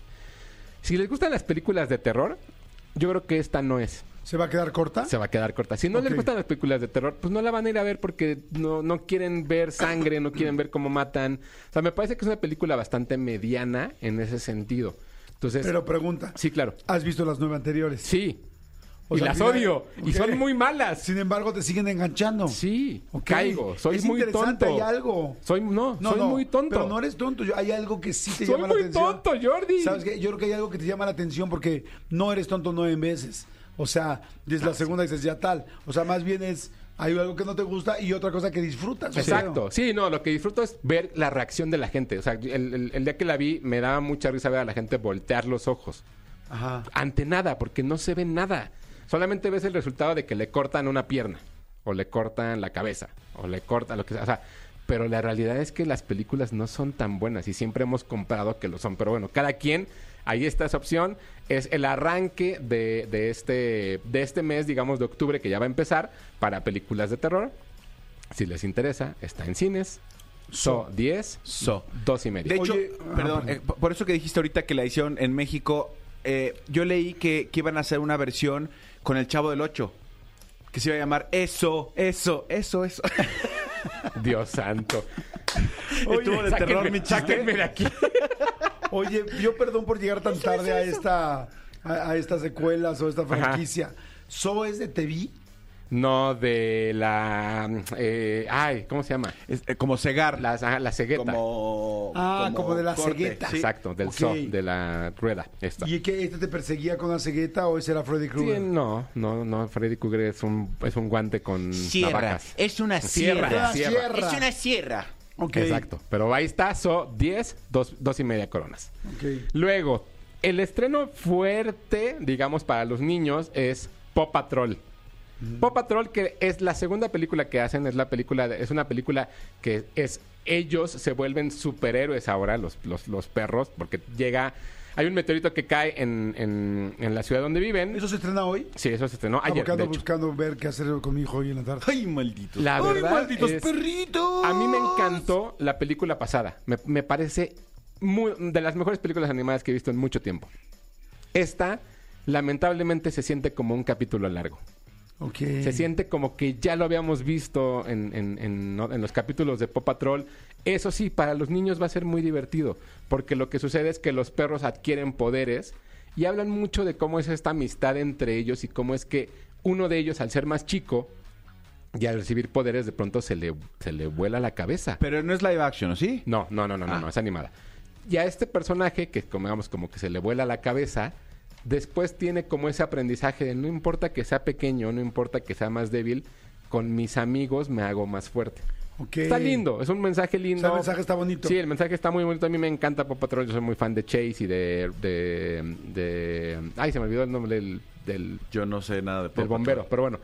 Si les gustan las películas de terror, yo creo que esta no es. ¿Se va a quedar corta? Se va a quedar corta. Si no les gustan las películas de terror, pues no la van a ir a ver porque no, no quieren ver sangre, no quieren ver cómo matan. O sea, me parece que es una película bastante mediana en ese sentido. Entonces, Pero pregunta, sí, claro. ¿has visto las nueve anteriores? Sí. O y sea, las odio. Y son muy malas. Sin embargo, te siguen enganchando. Sí. Ok. Caigo. Soy Es muy interesante, tonto. Hay algo. Soy, no, No, soy no, muy tonto. Pero no eres tonto. yo- Hay algo que sí te soy llama muy la atención. tonto, Jordi. ¿Sabes qué? Yo creo que hay algo que te llama la atención porque no eres tonto nueve veces. O sea, desde Ah, la segunda dices ya tal. O sea, más bien es hay algo que no te gusta y otra cosa que disfrutas. Exacto. Sí, no, lo que disfruto es ver la reacción de la gente. O sea, el, el- el día que la vi me daba mucha risa ver a la gente voltear los ojos. Ajá. Ante nada, porque no se ve nada. Solamente ves el resultado de que le cortan una pierna, o le cortan la cabeza, o le cortan lo que sea. O sea, pero la realidad es que las películas no son tan buenas y siempre hemos comprado que lo son. Pero bueno, cada quien, ahí está esa opción. Es el arranque de, de este, de este mes, digamos, de octubre, que ya va a empezar, para películas de terror. Si les interesa, está en cines. So 10, So. dos y medio. De hecho, Oye, perdón, ah, eh, por- por eso que dijiste ahorita que la hicieron en México, eh, yo leí que, que iban a hacer una versión con el Chavo del 8, que se iba a llamar Eso, Eso, Eso, Eso. Dios santo. Estuvo de terror mi sáquenme de aquí. Oye, yo perdón por llegar tan tarde a esta a, a estas secuelas o esta franquicia. ¿So es de TV? No, de la... eh, ay, ¿cómo se llama? Es, eh, como cegar. La, la cegueta. Como, Ah, como de la corte, cegueta. sí. Exacto, del Ok. zoo, de la rueda. Esta. ¿Y que este te perseguía con la cegueta o ese era Freddy Sí, Krueger? no, no, no, Freddy Krueger es un, es un guante con Sierra. navajas. Es una Sierra, sierra. sierra. Es una sierra. Ok. Exacto, pero ahí está, so 10, dos, dos y media coronas. ok. Luego, el estreno fuerte, digamos, para los niños es Paw Patrol. Paw Patrol, que es la segunda película que hacen, es la película, de- es una película que es ellos se vuelven superhéroes ahora, los, los, los perros, porque llega, hay un meteorito que cae en, en, en la ciudad donde viven. ¿Eso se estrena hoy? Sí, eso se estrenó ayer. de hecho. buscando ver qué hacer con mi hijo hoy en la tarde. Ay, maldito. La ¡Ay, verdad malditos es- perritos! A mí me encantó la película pasada. Me, me parece muy- de las mejores películas animadas que he visto en mucho tiempo. Esta, lamentablemente, se siente como un capítulo largo. Se siente como que ya lo habíamos visto en, en- en- ¿no? en los capítulos de Paw Patrol. Eso sí, para los niños va a ser muy divertido, porque lo que sucede es que los perros adquieren poderes y hablan mucho de cómo es esta amistad entre ellos y cómo es que uno de ellos, al ser más chico y al recibir poderes, de pronto se le, se le vuela la cabeza. Pero no es live action, ¿o sí? No, no, no, no, no, Ah. no, es animada. Y a este personaje, que como, digamos, como que se le vuela la cabeza, después tiene como ese aprendizaje de no importa que sea pequeño, no importa que sea más débil, con mis amigos me hago más fuerte. Está lindo, es un mensaje lindo. O sea, el mensaje está bonito. Sí, el mensaje está muy bonito. A mí me encanta Paw Patrol. Yo soy muy fan de Chase y de... de, de- ay, se me olvidó el nombre del, del, Yo no sé nada de Paw del bombero. Patrol. Pero bueno,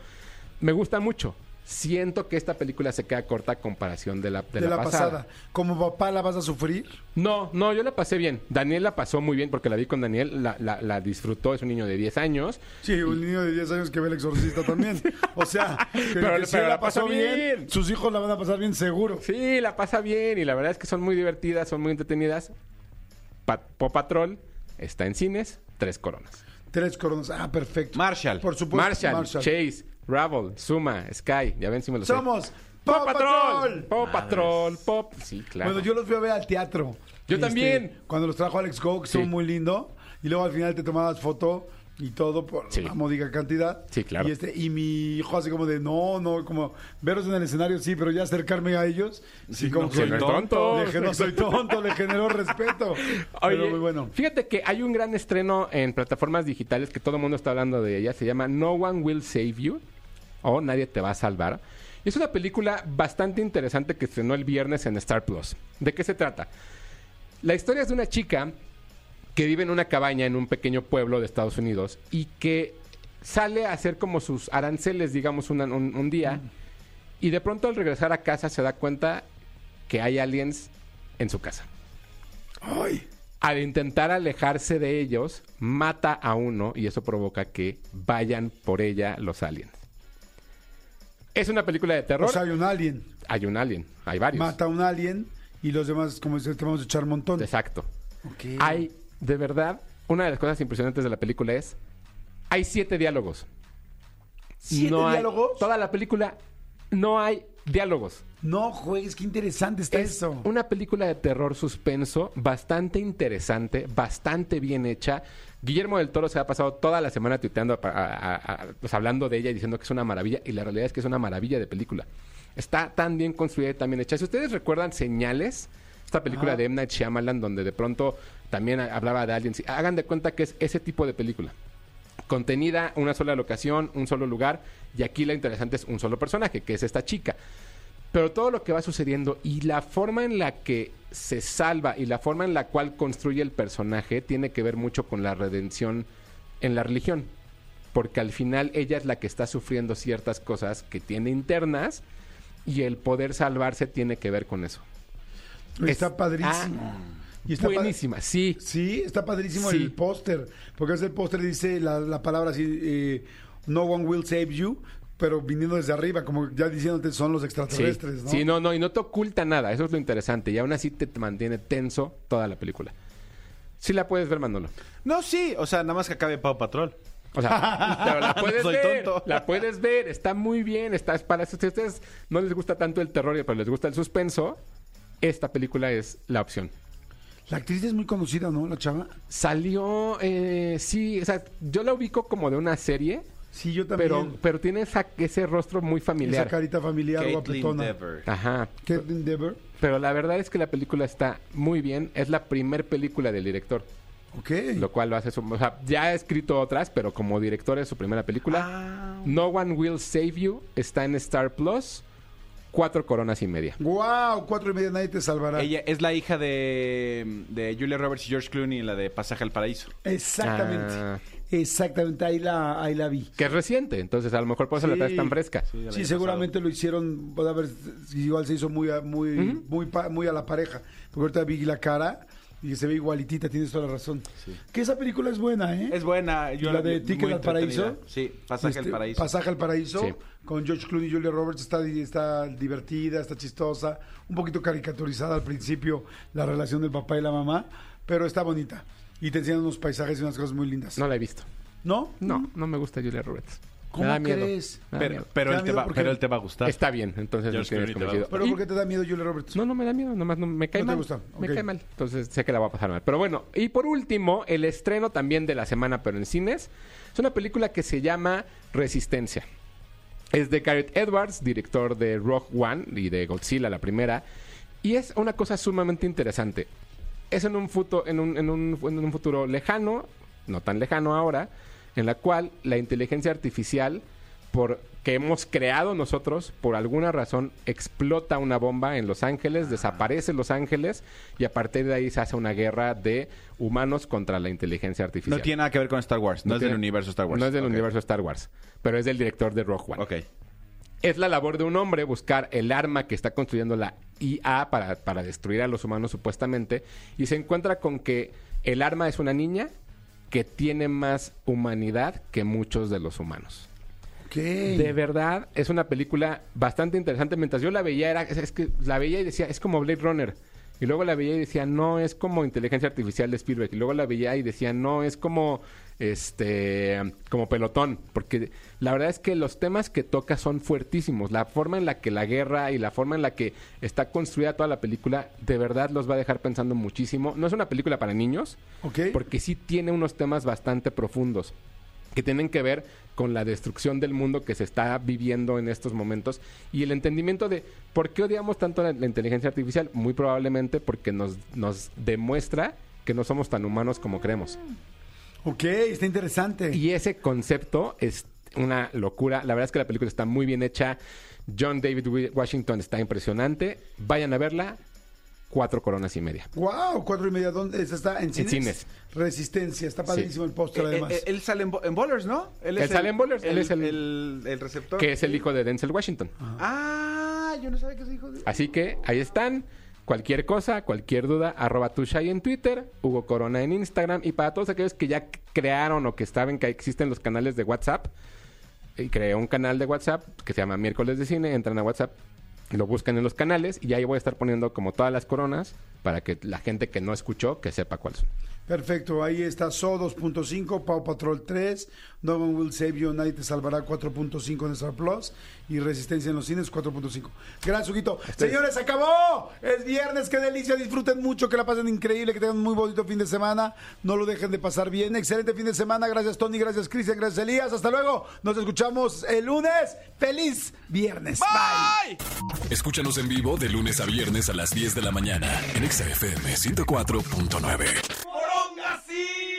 me gusta mucho. Siento que esta película se queda corta a comparación de la, de de la, la pasada. ¿Como papá la vas a sufrir? no, no, yo la pasé bien. Daniel la pasó muy bien porque la vi con Daniel, la, la, la disfrutó, es un niño de 10 años. Sí, un niño de 10 años que ve el exorcista también. O sea, que, Pero- que la la pasó bien, bien. sus hijos la van a pasar bien seguro. Sí, la pasa bien y la verdad es que son muy divertidas, son muy entretenidas. Pa Paw Patrol está en cines, tres coronas. Tres coronas. Ah, perfecto. Marshall. Por supuesto, Marshall, Marshall. Chase, Ravel, Suma, Sky, ya ven si me lo sé. Somos Paw Patrol. Paw Patrol, Pop. Sí, claro. Bueno, yo los fui a ver al teatro. Yo Este, también. Cuando los trajo Alex Go, que Sí. muy lindo. Y luego al final te tomabas foto y todo por Sí. una módica cantidad. Sí, claro. Y, este, y mi hijo así como de, no, no, como verlos en el escenario, sí, pero ya acercarme a ellos. Sí, como no que soy tonto. Le dije, no soy tonto, le generó respeto. Oye, pero muy bueno. fíjate que hay un gran estreno en plataformas digitales que todo el mundo está hablando de ella. Se llama No One Will Save You o Nadie te va a salvar. Y Es una película bastante interesante que estrenó el viernes en Star Plus. ¿De qué se trata? La historia es de una chica que vive en una cabaña en un pequeño pueblo de Estados Unidos y que sale a hacer como sus aranceles, digamos, una- un, un día. Y de pronto al regresar a casa se da cuenta que hay aliens en su casa. Ay, Al intentar alejarse de ellos, mata a uno y eso provoca que vayan por ella los aliens. Es una película de terror. o sea, hay un alien. hay un alien, hay varios. Mata a un alien y los demás, como dices, te vamos a echar un montón. Exacto. Ok. Hay, de verdad, una de las cosas impresionantes de la película es, hay siete diálogos. ¿Siete No hay- diálogos? toda la película no hay diálogos. No juegues, qué interesante está Es eso. una película de terror suspenso bastante interesante, bastante bien hecha. Guillermo del Toro se ha pasado toda la semana tuiteando, a- a- a- pues, hablando de ella y diciendo que es una maravilla. Y la realidad es que es una maravilla de película. Está tan bien construida y tan bien hecha. Si ustedes recuerdan Señales, esta película Ajá. de M. Night Shyamalan, donde de pronto también hablaba de aliens, hagan de cuenta que es ese tipo de película contenida, una sola locación, un solo lugar, y aquí la interesante es un solo personaje, que es esta chica. Pero todo lo que va sucediendo y la forma en la que se salva y la forma en la cual construye el personaje tiene que ver mucho con la redención en la religión. Porque al final ella es la que está sufriendo ciertas cosas que tiene internas y el poder salvarse tiene que ver con eso. Está Es- padrísimo. Ah, Y está Buenísima, sí. Sí, está padrísimo Sí. el póster. Porque es el póster dice la, la palabra así, eh, no one will save you, pero viniendo desde arriba, como ya diciéndote son los Sí, extraterrestres, ¿no? sí, no, no, y no te oculta nada, eso es lo interesante, y aún así te mantiene tenso toda la película. Sí la puedes ver, Manolo. No, sí. O sea, nada más que acabe Paw Patrol. O sea, pero la puedes soy ver, tonto. la puedes ver, está muy bien, está es para si a ustedes no les gusta tanto el terror, pero les gusta el suspenso, esta película es la opción. La actriz es muy conocida, ¿no? La chava. Salió, eh, sí, o sea, yo la ubico como de una serie, Sí, yo también. pero, pero tiene esa- ese rostro muy Esa familiar. carita familiar guapetona. Ajá. Caitlin Dever. Pero la verdad es que la película está muy bien. Es la primer película del director, Ok. lo cual lo hace su... O sea, ya ha escrito otras, pero como director es su primera película. Ah. No One Will Save You está en Star Plus. Cuatro coronas y media. Wow, cuatro y media nadie te salvará. Ella es la hija de, de Julia Roberts y George Clooney en la de Pasaje al Paraíso. Exactamente. Ah. Exactamente, ahí la, ahí la vi. Que es reciente, entonces a lo mejor por eso la Sí. traes tan fresca. Sí, seguramente lo hicieron, puede haber, igual se hizo muy, a- muy, muy, pa- muy a la pareja. Porque ahorita vi la cara y se ve igualitita, tienes toda la razón. Que esa película es buena, ¿eh? Es buena. ¿Y Yo la vi de muy Ticket al Paraíso? Sí, Pasaje al Este, Paraíso. Pasaje al Paraíso, Sí. Con George Clooney y Julia Roberts, está, está divertida, está chistosa, un poquito caricaturizada al principio la relación del papá y la mamá, pero está bonita. Y te enseñan unos paisajes y unas cosas muy lindas. No la he visto. ¿No? No, no me gusta Julia Roberts. ¿Cómo me da miedo. crees? Me da pero, miedo. pero ¿Te él te miedo va, por qué? pero él te va a gustar. Está bien, entonces no George tienes Clooney te va a convencido. ¿Pero Y- por qué te da miedo Julia Roberts? No, no me da miedo, nomás no, me cae No te mal. gusta, Me ok. cae mal. Entonces sé que la voy a pasar mal. Pero bueno, y por último, el estreno también de la semana, pero en cines, es una película que se llama Resistencia. Es de Gareth Edwards, director de Rogue One y de Godzilla, la primera. Y es una cosa sumamente interesante. Es en un, un, en un- en un futuro lejano, no tan lejano ahora, en la cual la inteligencia artificial, por, que hemos creado nosotros, por alguna razón, explota una bomba en Los Ángeles, desaparece Los Ángeles, y a partir de ahí se hace una guerra de humanos contra la inteligencia artificial. No tiene nada que ver con Star Wars. No, es tiene- del universo Star Wars. No es del universo Star Wars, pero es del director de Rogue One. Ok. Es la labor de un hombre buscar el arma que está construyendo la IA para, para destruir a los humanos supuestamente y se encuentra con que el arma es una niña que tiene más humanidad que muchos de los humanos. Ok. De verdad, es una película bastante interesante. Mientras yo la veía, era, es, que la veía y decía, es como Blade Runner. Y luego la veía y decía, no, es como inteligencia artificial de Spielberg. Y luego la veía y decía, no, es como este como pelotón. Porque la verdad es que los temas que toca son fuertísimos. La forma en la que la guerra y la forma en la que está construida toda la película, de verdad los va a dejar pensando muchísimo. No es una película para niños, porque sí tiene unos temas bastante profundos que tienen que ver con la destrucción del mundo que se está viviendo en estos momentos y el entendimiento de por qué odiamos tanto la, la inteligencia artificial. Muy probablemente porque nos, nos demuestra que no somos tan humanos como creemos. Ok, está interesante. Y ese concepto es una locura. La verdad es que la película está muy bien hecha. John David Washington está impresionante. Vayan a verla. Cuatro coronas y media. Wow, cuatro y media. ¿Dónde esa está? ¿En cines? cines. Resistencia. Está padrísimo el póster, Eh, además. eh, él sale en, bo- en Bowlers, ¿no? Él es sale en Bowlers, él es el- el, el receptor. Que es el hijo de Denzel Washington. Ah, yo no sabía que es hijo de... Así que ahí están. Cualquier cosa, cualquier duda, arroba tushai en Twitter, Hugo Corona en Instagram. Y para todos aquellos que ya crearon o que saben que existen los canales de WhatsApp, y creé un canal de WhatsApp que se llama Miércoles de Cine, entran a WhatsApp, lo buscan en los canales y ahí voy a estar poniendo como todas las coronas para que la gente que no escuchó que sepa cuáles son. Perfecto, ahí está So 2.5, Pau Patrol 3, No One Will Save You, Nadie Te Salvará 4.5 en Star Plus y Resistencia en los cines 4.5. Gracias, Huguito. Señores, se acabó. Es viernes, qué delicia. Disfruten mucho, que la pasen increíble, que tengan un muy bonito fin de semana. No lo dejen de pasar bien. Excelente fin de semana. Gracias, Tony. Gracias, Cristian. Gracias, Elías. Hasta luego. Nos escuchamos el lunes. Feliz viernes. Bye. Escúchanos en vivo de lunes a viernes a las 10 de la mañana en Exa FM 104.9. Longasi.